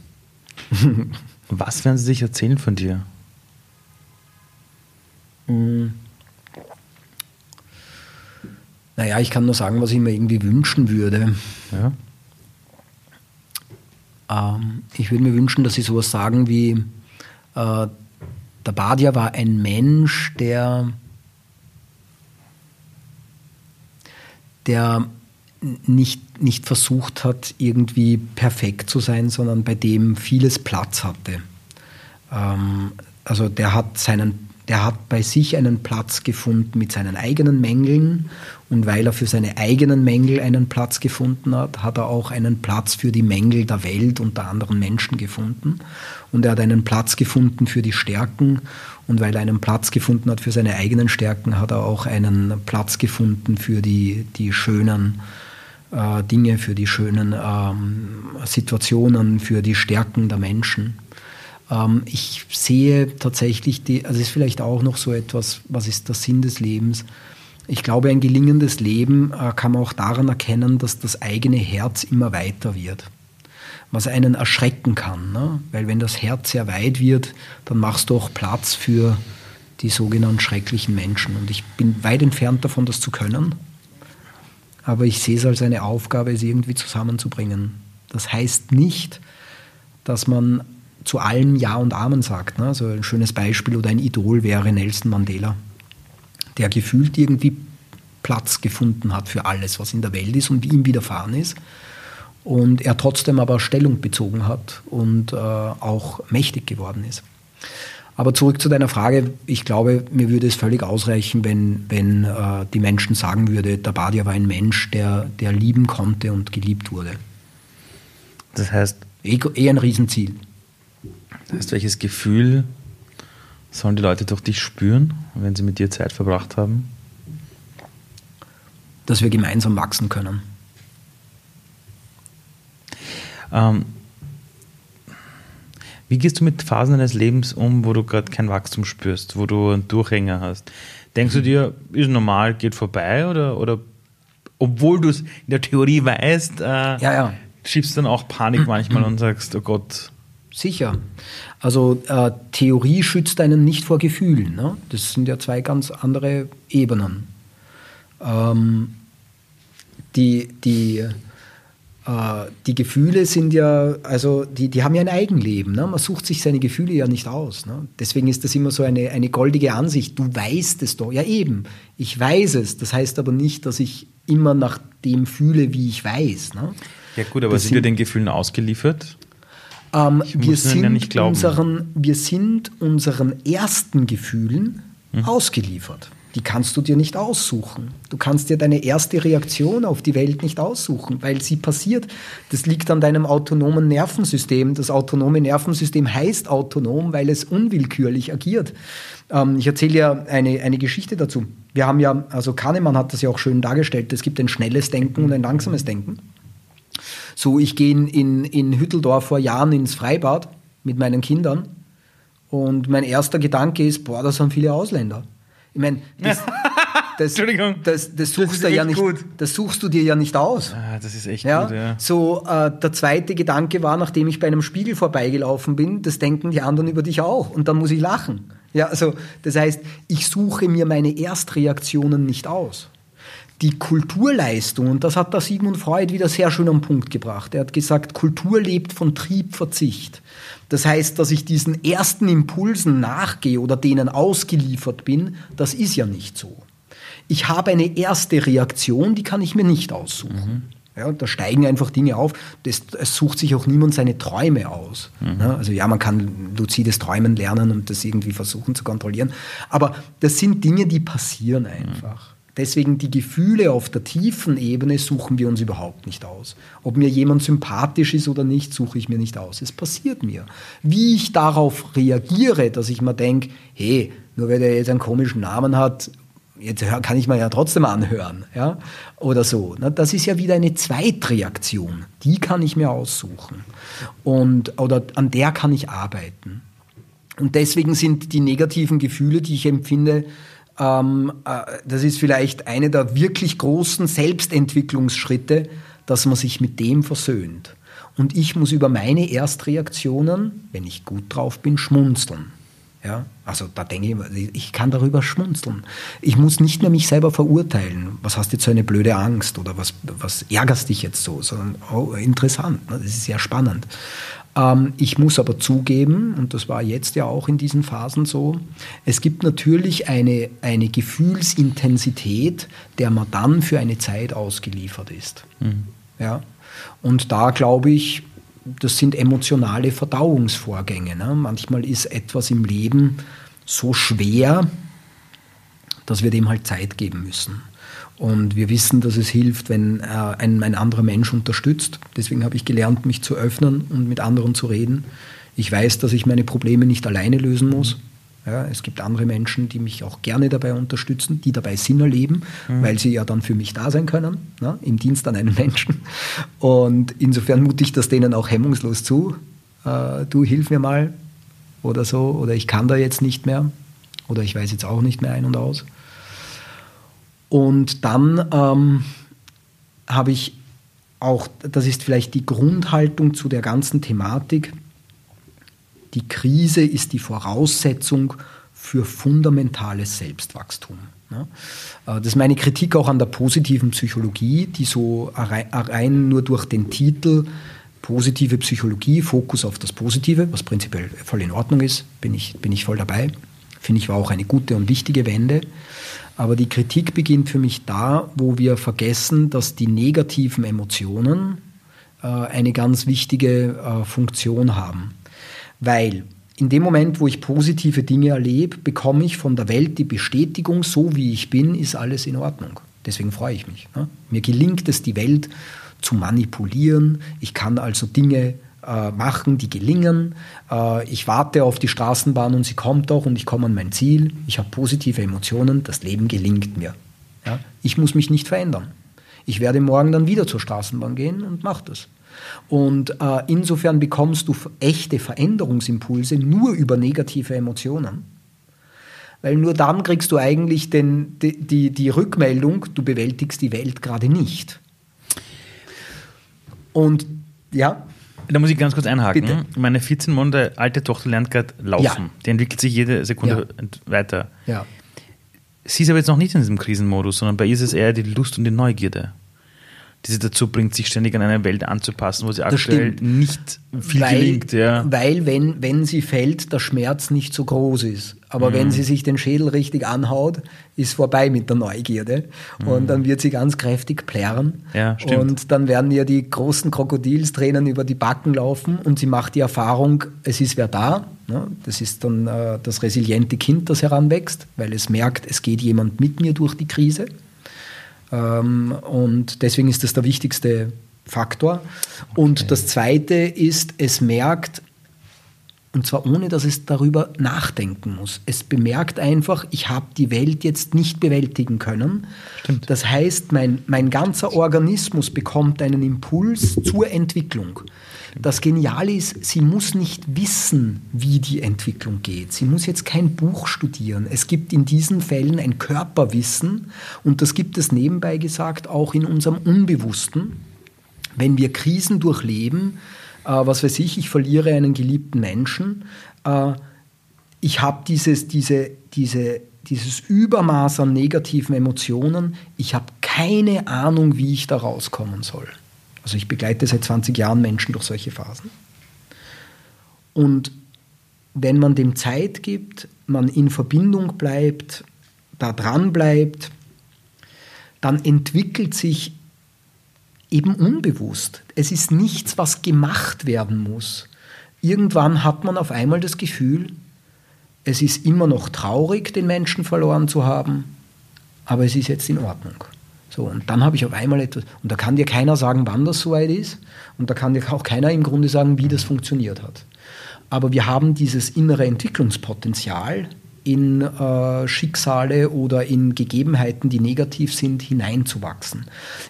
<laughs> was werden sie sich erzählen von dir? Mhm. Naja, ich kann nur sagen, was ich mir irgendwie wünschen würde. Ja. Ähm, ich würde mir wünschen, dass sie sowas sagen wie, äh, der Badia war ein Mensch, der, der nicht, nicht versucht hat, irgendwie perfekt zu sein, sondern bei dem vieles Platz hatte. Ähm, also der hat seinen der hat bei sich einen Platz gefunden mit seinen eigenen Mängeln und weil er für seine eigenen Mängel einen Platz gefunden hat, hat er auch einen Platz für die Mängel der Welt und der anderen Menschen gefunden und er hat einen Platz gefunden für die Stärken und weil er einen Platz gefunden hat für seine eigenen Stärken, hat er auch einen Platz gefunden für die, die schönen äh, Dinge, für die schönen ähm, Situationen, für die Stärken der Menschen. Ähm, ich sehe tatsächlich, die, also ist vielleicht auch noch so etwas, was ist der Sinn des Lebens? Ich glaube, ein gelingendes Leben äh, kann man auch daran erkennen, dass das eigene Herz immer weiter wird. Was einen erschrecken kann. Ne? Weil wenn das Herz sehr weit wird, dann machst du auch Platz für die sogenannten schrecklichen Menschen. Und ich bin weit entfernt davon, das zu können. Aber ich sehe es als eine Aufgabe, es irgendwie zusammenzubringen. Das heißt nicht, dass man zu allem Ja und Amen sagt. Ne? Also ein schönes Beispiel oder ein Idol wäre Nelson Mandela, der gefühlt irgendwie Platz gefunden hat für alles, was in der Welt ist und ihm widerfahren ist. Und er trotzdem aber Stellung bezogen hat und äh, auch mächtig geworden ist. Aber zurück zu deiner Frage, ich glaube, mir würde es völlig ausreichen, wenn, wenn äh, die Menschen sagen würde, der Badia war ein Mensch, der, der lieben konnte und geliebt wurde. Das heißt. Eh, eh ein Riesenziel. Das heißt, welches Gefühl sollen die Leute durch dich spüren, wenn sie mit dir Zeit verbracht haben? Dass wir gemeinsam wachsen können. Ähm, wie gehst du mit Phasen deines Lebens um, wo du gerade kein Wachstum spürst, wo du einen Durchhänger hast? Denkst du dir, ist normal, geht vorbei oder, oder obwohl du es in der Theorie weißt, äh, ja, ja. schiebst du dann auch Panik manchmal und <clears throat> sagst, oh Gott, Sicher. Also äh, Theorie schützt einen nicht vor Gefühlen. Ne? Das sind ja zwei ganz andere Ebenen. Ähm, die, die, die Gefühle sind ja, also die, die haben ja ein Eigenleben. Ne? Man sucht sich seine Gefühle ja nicht aus. Ne? Deswegen ist das immer so eine, eine goldige Ansicht. Du weißt es doch. Ja eben, ich weiß es. Das heißt aber nicht, dass ich immer nach dem fühle, wie ich weiß. Ne? Ja gut, aber das sind wir den Gefühlen ausgeliefert? Ähm, wir, sind ja unseren, wir sind unseren ersten Gefühlen hm. ausgeliefert. Die kannst du dir nicht aussuchen. Du kannst dir deine erste Reaktion auf die Welt nicht aussuchen, weil sie passiert. Das liegt an deinem autonomen Nervensystem. Das autonome Nervensystem heißt autonom, weil es unwillkürlich agiert. Ähm, ich erzähle ja eine, eine Geschichte dazu. Wir haben ja, also Kahnemann hat das ja auch schön dargestellt, es gibt ein schnelles Denken und ein langsames Denken. So, ich gehe in, in Hütteldorf vor Jahren ins Freibad mit meinen Kindern und mein erster Gedanke ist, boah, da sind viele Ausländer. Ich meine, das, <laughs> das, das, das, suchst ja nicht, das suchst du dir ja nicht aus. Ah, das ist echt ja? gut, ja. So, äh, der zweite Gedanke war, nachdem ich bei einem Spiegel vorbeigelaufen bin, das denken die anderen über dich auch und dann muss ich lachen. Ja, also, das heißt, ich suche mir meine Erstreaktionen nicht aus die Kulturleistung, und das hat der Sigmund Freud wieder sehr schön am Punkt gebracht. Er hat gesagt, Kultur lebt von Triebverzicht. Das heißt, dass ich diesen ersten Impulsen nachgehe oder denen ausgeliefert bin, das ist ja nicht so. Ich habe eine erste Reaktion, die kann ich mir nicht aussuchen. Mhm. Ja, da steigen einfach Dinge auf. Das, es sucht sich auch niemand seine Träume aus. Mhm. Ja, also ja, man kann luzides Träumen lernen und das irgendwie versuchen zu kontrollieren. Aber das sind Dinge, die passieren einfach. Mhm. Deswegen die Gefühle auf der tiefen Ebene suchen wir uns überhaupt nicht aus. Ob mir jemand sympathisch ist oder nicht, suche ich mir nicht aus. Es passiert mir. Wie ich darauf reagiere, dass ich mir denke, hey, nur weil der jetzt einen komischen Namen hat, jetzt kann ich mir ja trotzdem anhören, ja, oder so. Das ist ja wieder eine Zweitreaktion. Die kann ich mir aussuchen und oder an der kann ich arbeiten. Und deswegen sind die negativen Gefühle, die ich empfinde, ähm, äh, das ist vielleicht eine der wirklich großen Selbstentwicklungsschritte, dass man sich mit dem versöhnt. Und ich muss über meine Erstreaktionen, wenn ich gut drauf bin, schmunzeln. Ja, also da denke ich, ich kann darüber schmunzeln. Ich muss nicht mehr mich selber verurteilen. Was hast du jetzt so eine blöde Angst oder was, was ärgerst dich jetzt so? Sondern, oh, interessant, ne? das ist sehr spannend. Ähm, ich muss aber zugeben, und das war jetzt ja auch in diesen Phasen so, es gibt natürlich eine, eine Gefühlsintensität, der man dann für eine Zeit ausgeliefert ist. Mhm. Ja? Und da glaube ich, das sind emotionale Verdauungsvorgänge. Ne? Manchmal ist etwas im Leben so schwer, dass wir dem halt Zeit geben müssen. Und wir wissen, dass es hilft, wenn äh, ein, ein anderer Mensch unterstützt. Deswegen habe ich gelernt, mich zu öffnen und mit anderen zu reden. Ich weiß, dass ich meine Probleme nicht alleine lösen muss. Ja, es gibt andere Menschen, die mich auch gerne dabei unterstützen, die dabei Sinn erleben, mhm. weil sie ja dann für mich da sein können, ne, im Dienst an einem Menschen. Und insofern mute ich das denen auch hemmungslos zu. Äh, du hilf mir mal oder so, oder ich kann da jetzt nicht mehr, oder ich weiß jetzt auch nicht mehr ein und aus. Und dann ähm, habe ich auch, das ist vielleicht die Grundhaltung zu der ganzen Thematik, die Krise ist die Voraussetzung für fundamentales Selbstwachstum. Äh, das ist meine Kritik auch an der positiven Psychologie, die so rein nur durch den Titel positive Psychologie, Fokus auf das Positive, was prinzipiell voll in Ordnung ist, bin ich, bin ich voll dabei. Finde ich war auch eine gute und wichtige Wende. Aber die Kritik beginnt für mich da, wo wir vergessen, dass die negativen Emotionen äh, eine ganz wichtige äh, Funktion haben. Weil in dem Moment, wo ich positive Dinge erlebe, bekomme ich von der Welt die Bestätigung, so wie ich bin, ist alles in Ordnung. Deswegen freue ich mich. Ne? Mir gelingt es, die Welt zu manipulieren. Ich kann also Dinge äh, machen, die gelingen. Äh, ich warte auf die Straßenbahn und sie kommt doch und ich komme an mein Ziel. Ich habe positive Emotionen, das Leben gelingt mir. Ja? Ich muss mich nicht verändern. Ich werde morgen dann wieder zur Straßenbahn gehen und mache das. Und äh, insofern bekommst du echte Veränderungsimpulse nur über negative Emotionen. Weil nur dann kriegst du eigentlich den, die, die, die Rückmeldung, du bewältigst die Welt gerade nicht. Und ja. Da muss ich ganz kurz einhaken. Bitte? Meine 14 Monate alte Tochter lernt gerade laufen. Ja. Die entwickelt sich jede Sekunde ja. weiter. Ja. Sie ist aber jetzt noch nicht in diesem Krisenmodus, sondern bei ihr ist es eher die Lust und die Neugierde die sie dazu bringt, sich ständig an eine Welt anzupassen, wo sie das aktuell stimmt. nicht viel weil, gelingt. Ja. Weil, wenn, wenn sie fällt, der Schmerz nicht so groß ist. Aber mhm. wenn sie sich den Schädel richtig anhaut, ist vorbei mit der Neugierde. Mhm. Und dann wird sie ganz kräftig plärren. Ja, stimmt. Und dann werden ihr die großen Krokodilstränen über die Backen laufen und sie macht die Erfahrung, es ist wer da. Ne? Das ist dann äh, das resiliente Kind, das heranwächst, weil es merkt, es geht jemand mit mir durch die Krise. Ähm, und deswegen ist das der wichtigste Faktor. Und okay. das Zweite ist, es merkt, und zwar ohne, dass es darüber nachdenken muss. Es bemerkt einfach, ich habe die Welt jetzt nicht bewältigen können. Stimmt. Das heißt, mein, mein ganzer Organismus bekommt einen Impuls zur Entwicklung. Das Geniale ist, sie muss nicht wissen, wie die Entwicklung geht. Sie muss jetzt kein Buch studieren. Es gibt in diesen Fällen ein Körperwissen und das gibt es nebenbei gesagt auch in unserem Unbewussten. Wenn wir Krisen durchleben, was weiß ich, ich verliere einen geliebten Menschen, äh, ich habe dieses, diese, diese, dieses Übermaß an negativen Emotionen, ich habe keine Ahnung, wie ich da rauskommen soll. Also ich begleite seit 20 Jahren Menschen durch solche Phasen. Und wenn man dem Zeit gibt, man in Verbindung bleibt, da dran bleibt, dann entwickelt sich eben unbewusst. Es ist nichts, was gemacht werden muss. Irgendwann hat man auf einmal das Gefühl, es ist immer noch traurig, den Menschen verloren zu haben, aber es ist jetzt in Ordnung. So, und dann habe ich auf einmal etwas, und da kann dir keiner sagen, wann das soweit ist, und da kann dir auch keiner im Grunde sagen, wie das funktioniert hat. Aber wir haben dieses innere Entwicklungspotenzial in äh, Schicksale oder in Gegebenheiten, die negativ sind, hineinzuwachsen.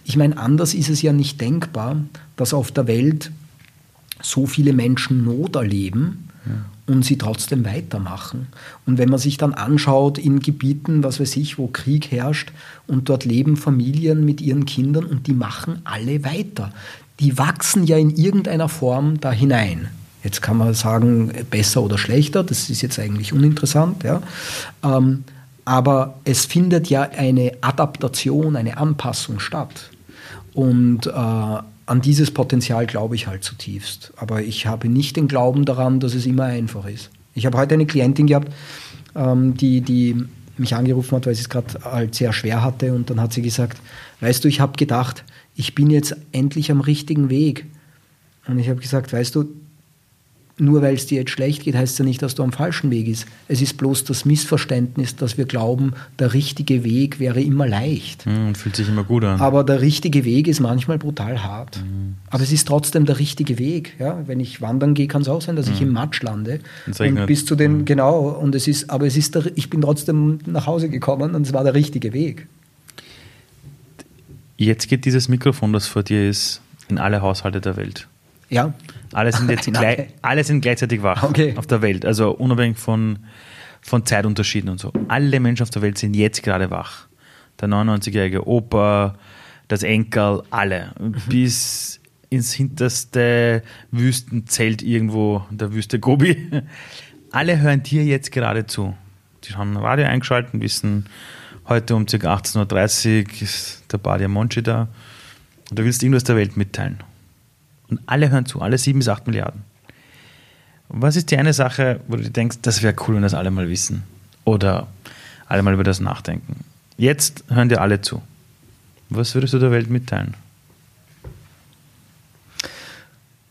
Ich meine, anders ist es ja nicht denkbar, dass auf der Welt so viele Menschen Not erleben ja. und sie trotzdem weitermachen. Und wenn man sich dann anschaut in Gebieten, was weiß ich, wo Krieg herrscht und dort leben Familien mit ihren Kindern und die machen alle weiter. Die wachsen ja in irgendeiner Form da hinein. Jetzt kann man sagen, besser oder schlechter, das ist jetzt eigentlich uninteressant. Ja. Ähm, aber es findet ja eine Adaptation, eine Anpassung statt. Und äh, an dieses Potenzial glaube ich halt zutiefst. Aber ich habe nicht den Glauben daran, dass es immer einfach ist. Ich habe heute eine Klientin gehabt, ähm, die, die mich angerufen hat, weil sie es gerade halt sehr schwer hatte. Und dann hat sie gesagt, weißt du, ich habe gedacht, ich bin jetzt endlich am richtigen Weg. Und ich habe gesagt, weißt du, nur weil es dir jetzt schlecht geht, heißt es ja nicht, dass du am falschen Weg bist. Es ist bloß das Missverständnis, dass wir glauben, der richtige Weg wäre immer leicht. Mhm, fühlt sich immer gut an. Aber der richtige Weg ist manchmal brutal hart. Mhm. Aber es ist trotzdem der richtige Weg. Ja? Wenn ich wandern gehe, kann es auch sein, dass mhm. ich im Matsch lande. Und bis zu den, mhm. genau, und es ist, aber es ist der, ich bin trotzdem nach Hause gekommen und es war der richtige Weg. Jetzt geht dieses Mikrofon, das vor dir ist, in alle Haushalte der Welt. Ja. Alle sind jetzt <laughs> gleich, alle sind gleichzeitig wach okay. auf der Welt, also unabhängig von, von Zeitunterschieden und so. Alle Menschen auf der Welt sind jetzt gerade wach. Der 99-jährige Opa, das Enkel, alle. Mhm. Bis ins hinterste Wüstenzelt irgendwo, der Wüste Gobi. <laughs> Alle hören dir jetzt gerade zu. Die haben ein Radio eingeschaltet, wissen, heute um ca. 18.30 Uhr ist der Badia Monchi da. Und du willst irgendwas der Welt mitteilen. Und alle hören zu, alle sieben bis acht Milliarden. Was ist die eine Sache, wo du denkst, das wäre cool, wenn das alle mal wissen? Oder alle mal über das nachdenken? Jetzt hören dir alle zu. Was würdest du der Welt mitteilen?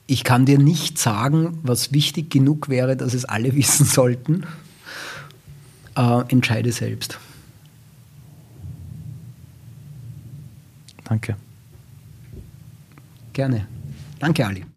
Ich kann dir nicht sagen, was wichtig genug wäre, dass es alle <laughs> wissen sollten. Äh, entscheide selbst. Danke. Gerne. Danke, Ali.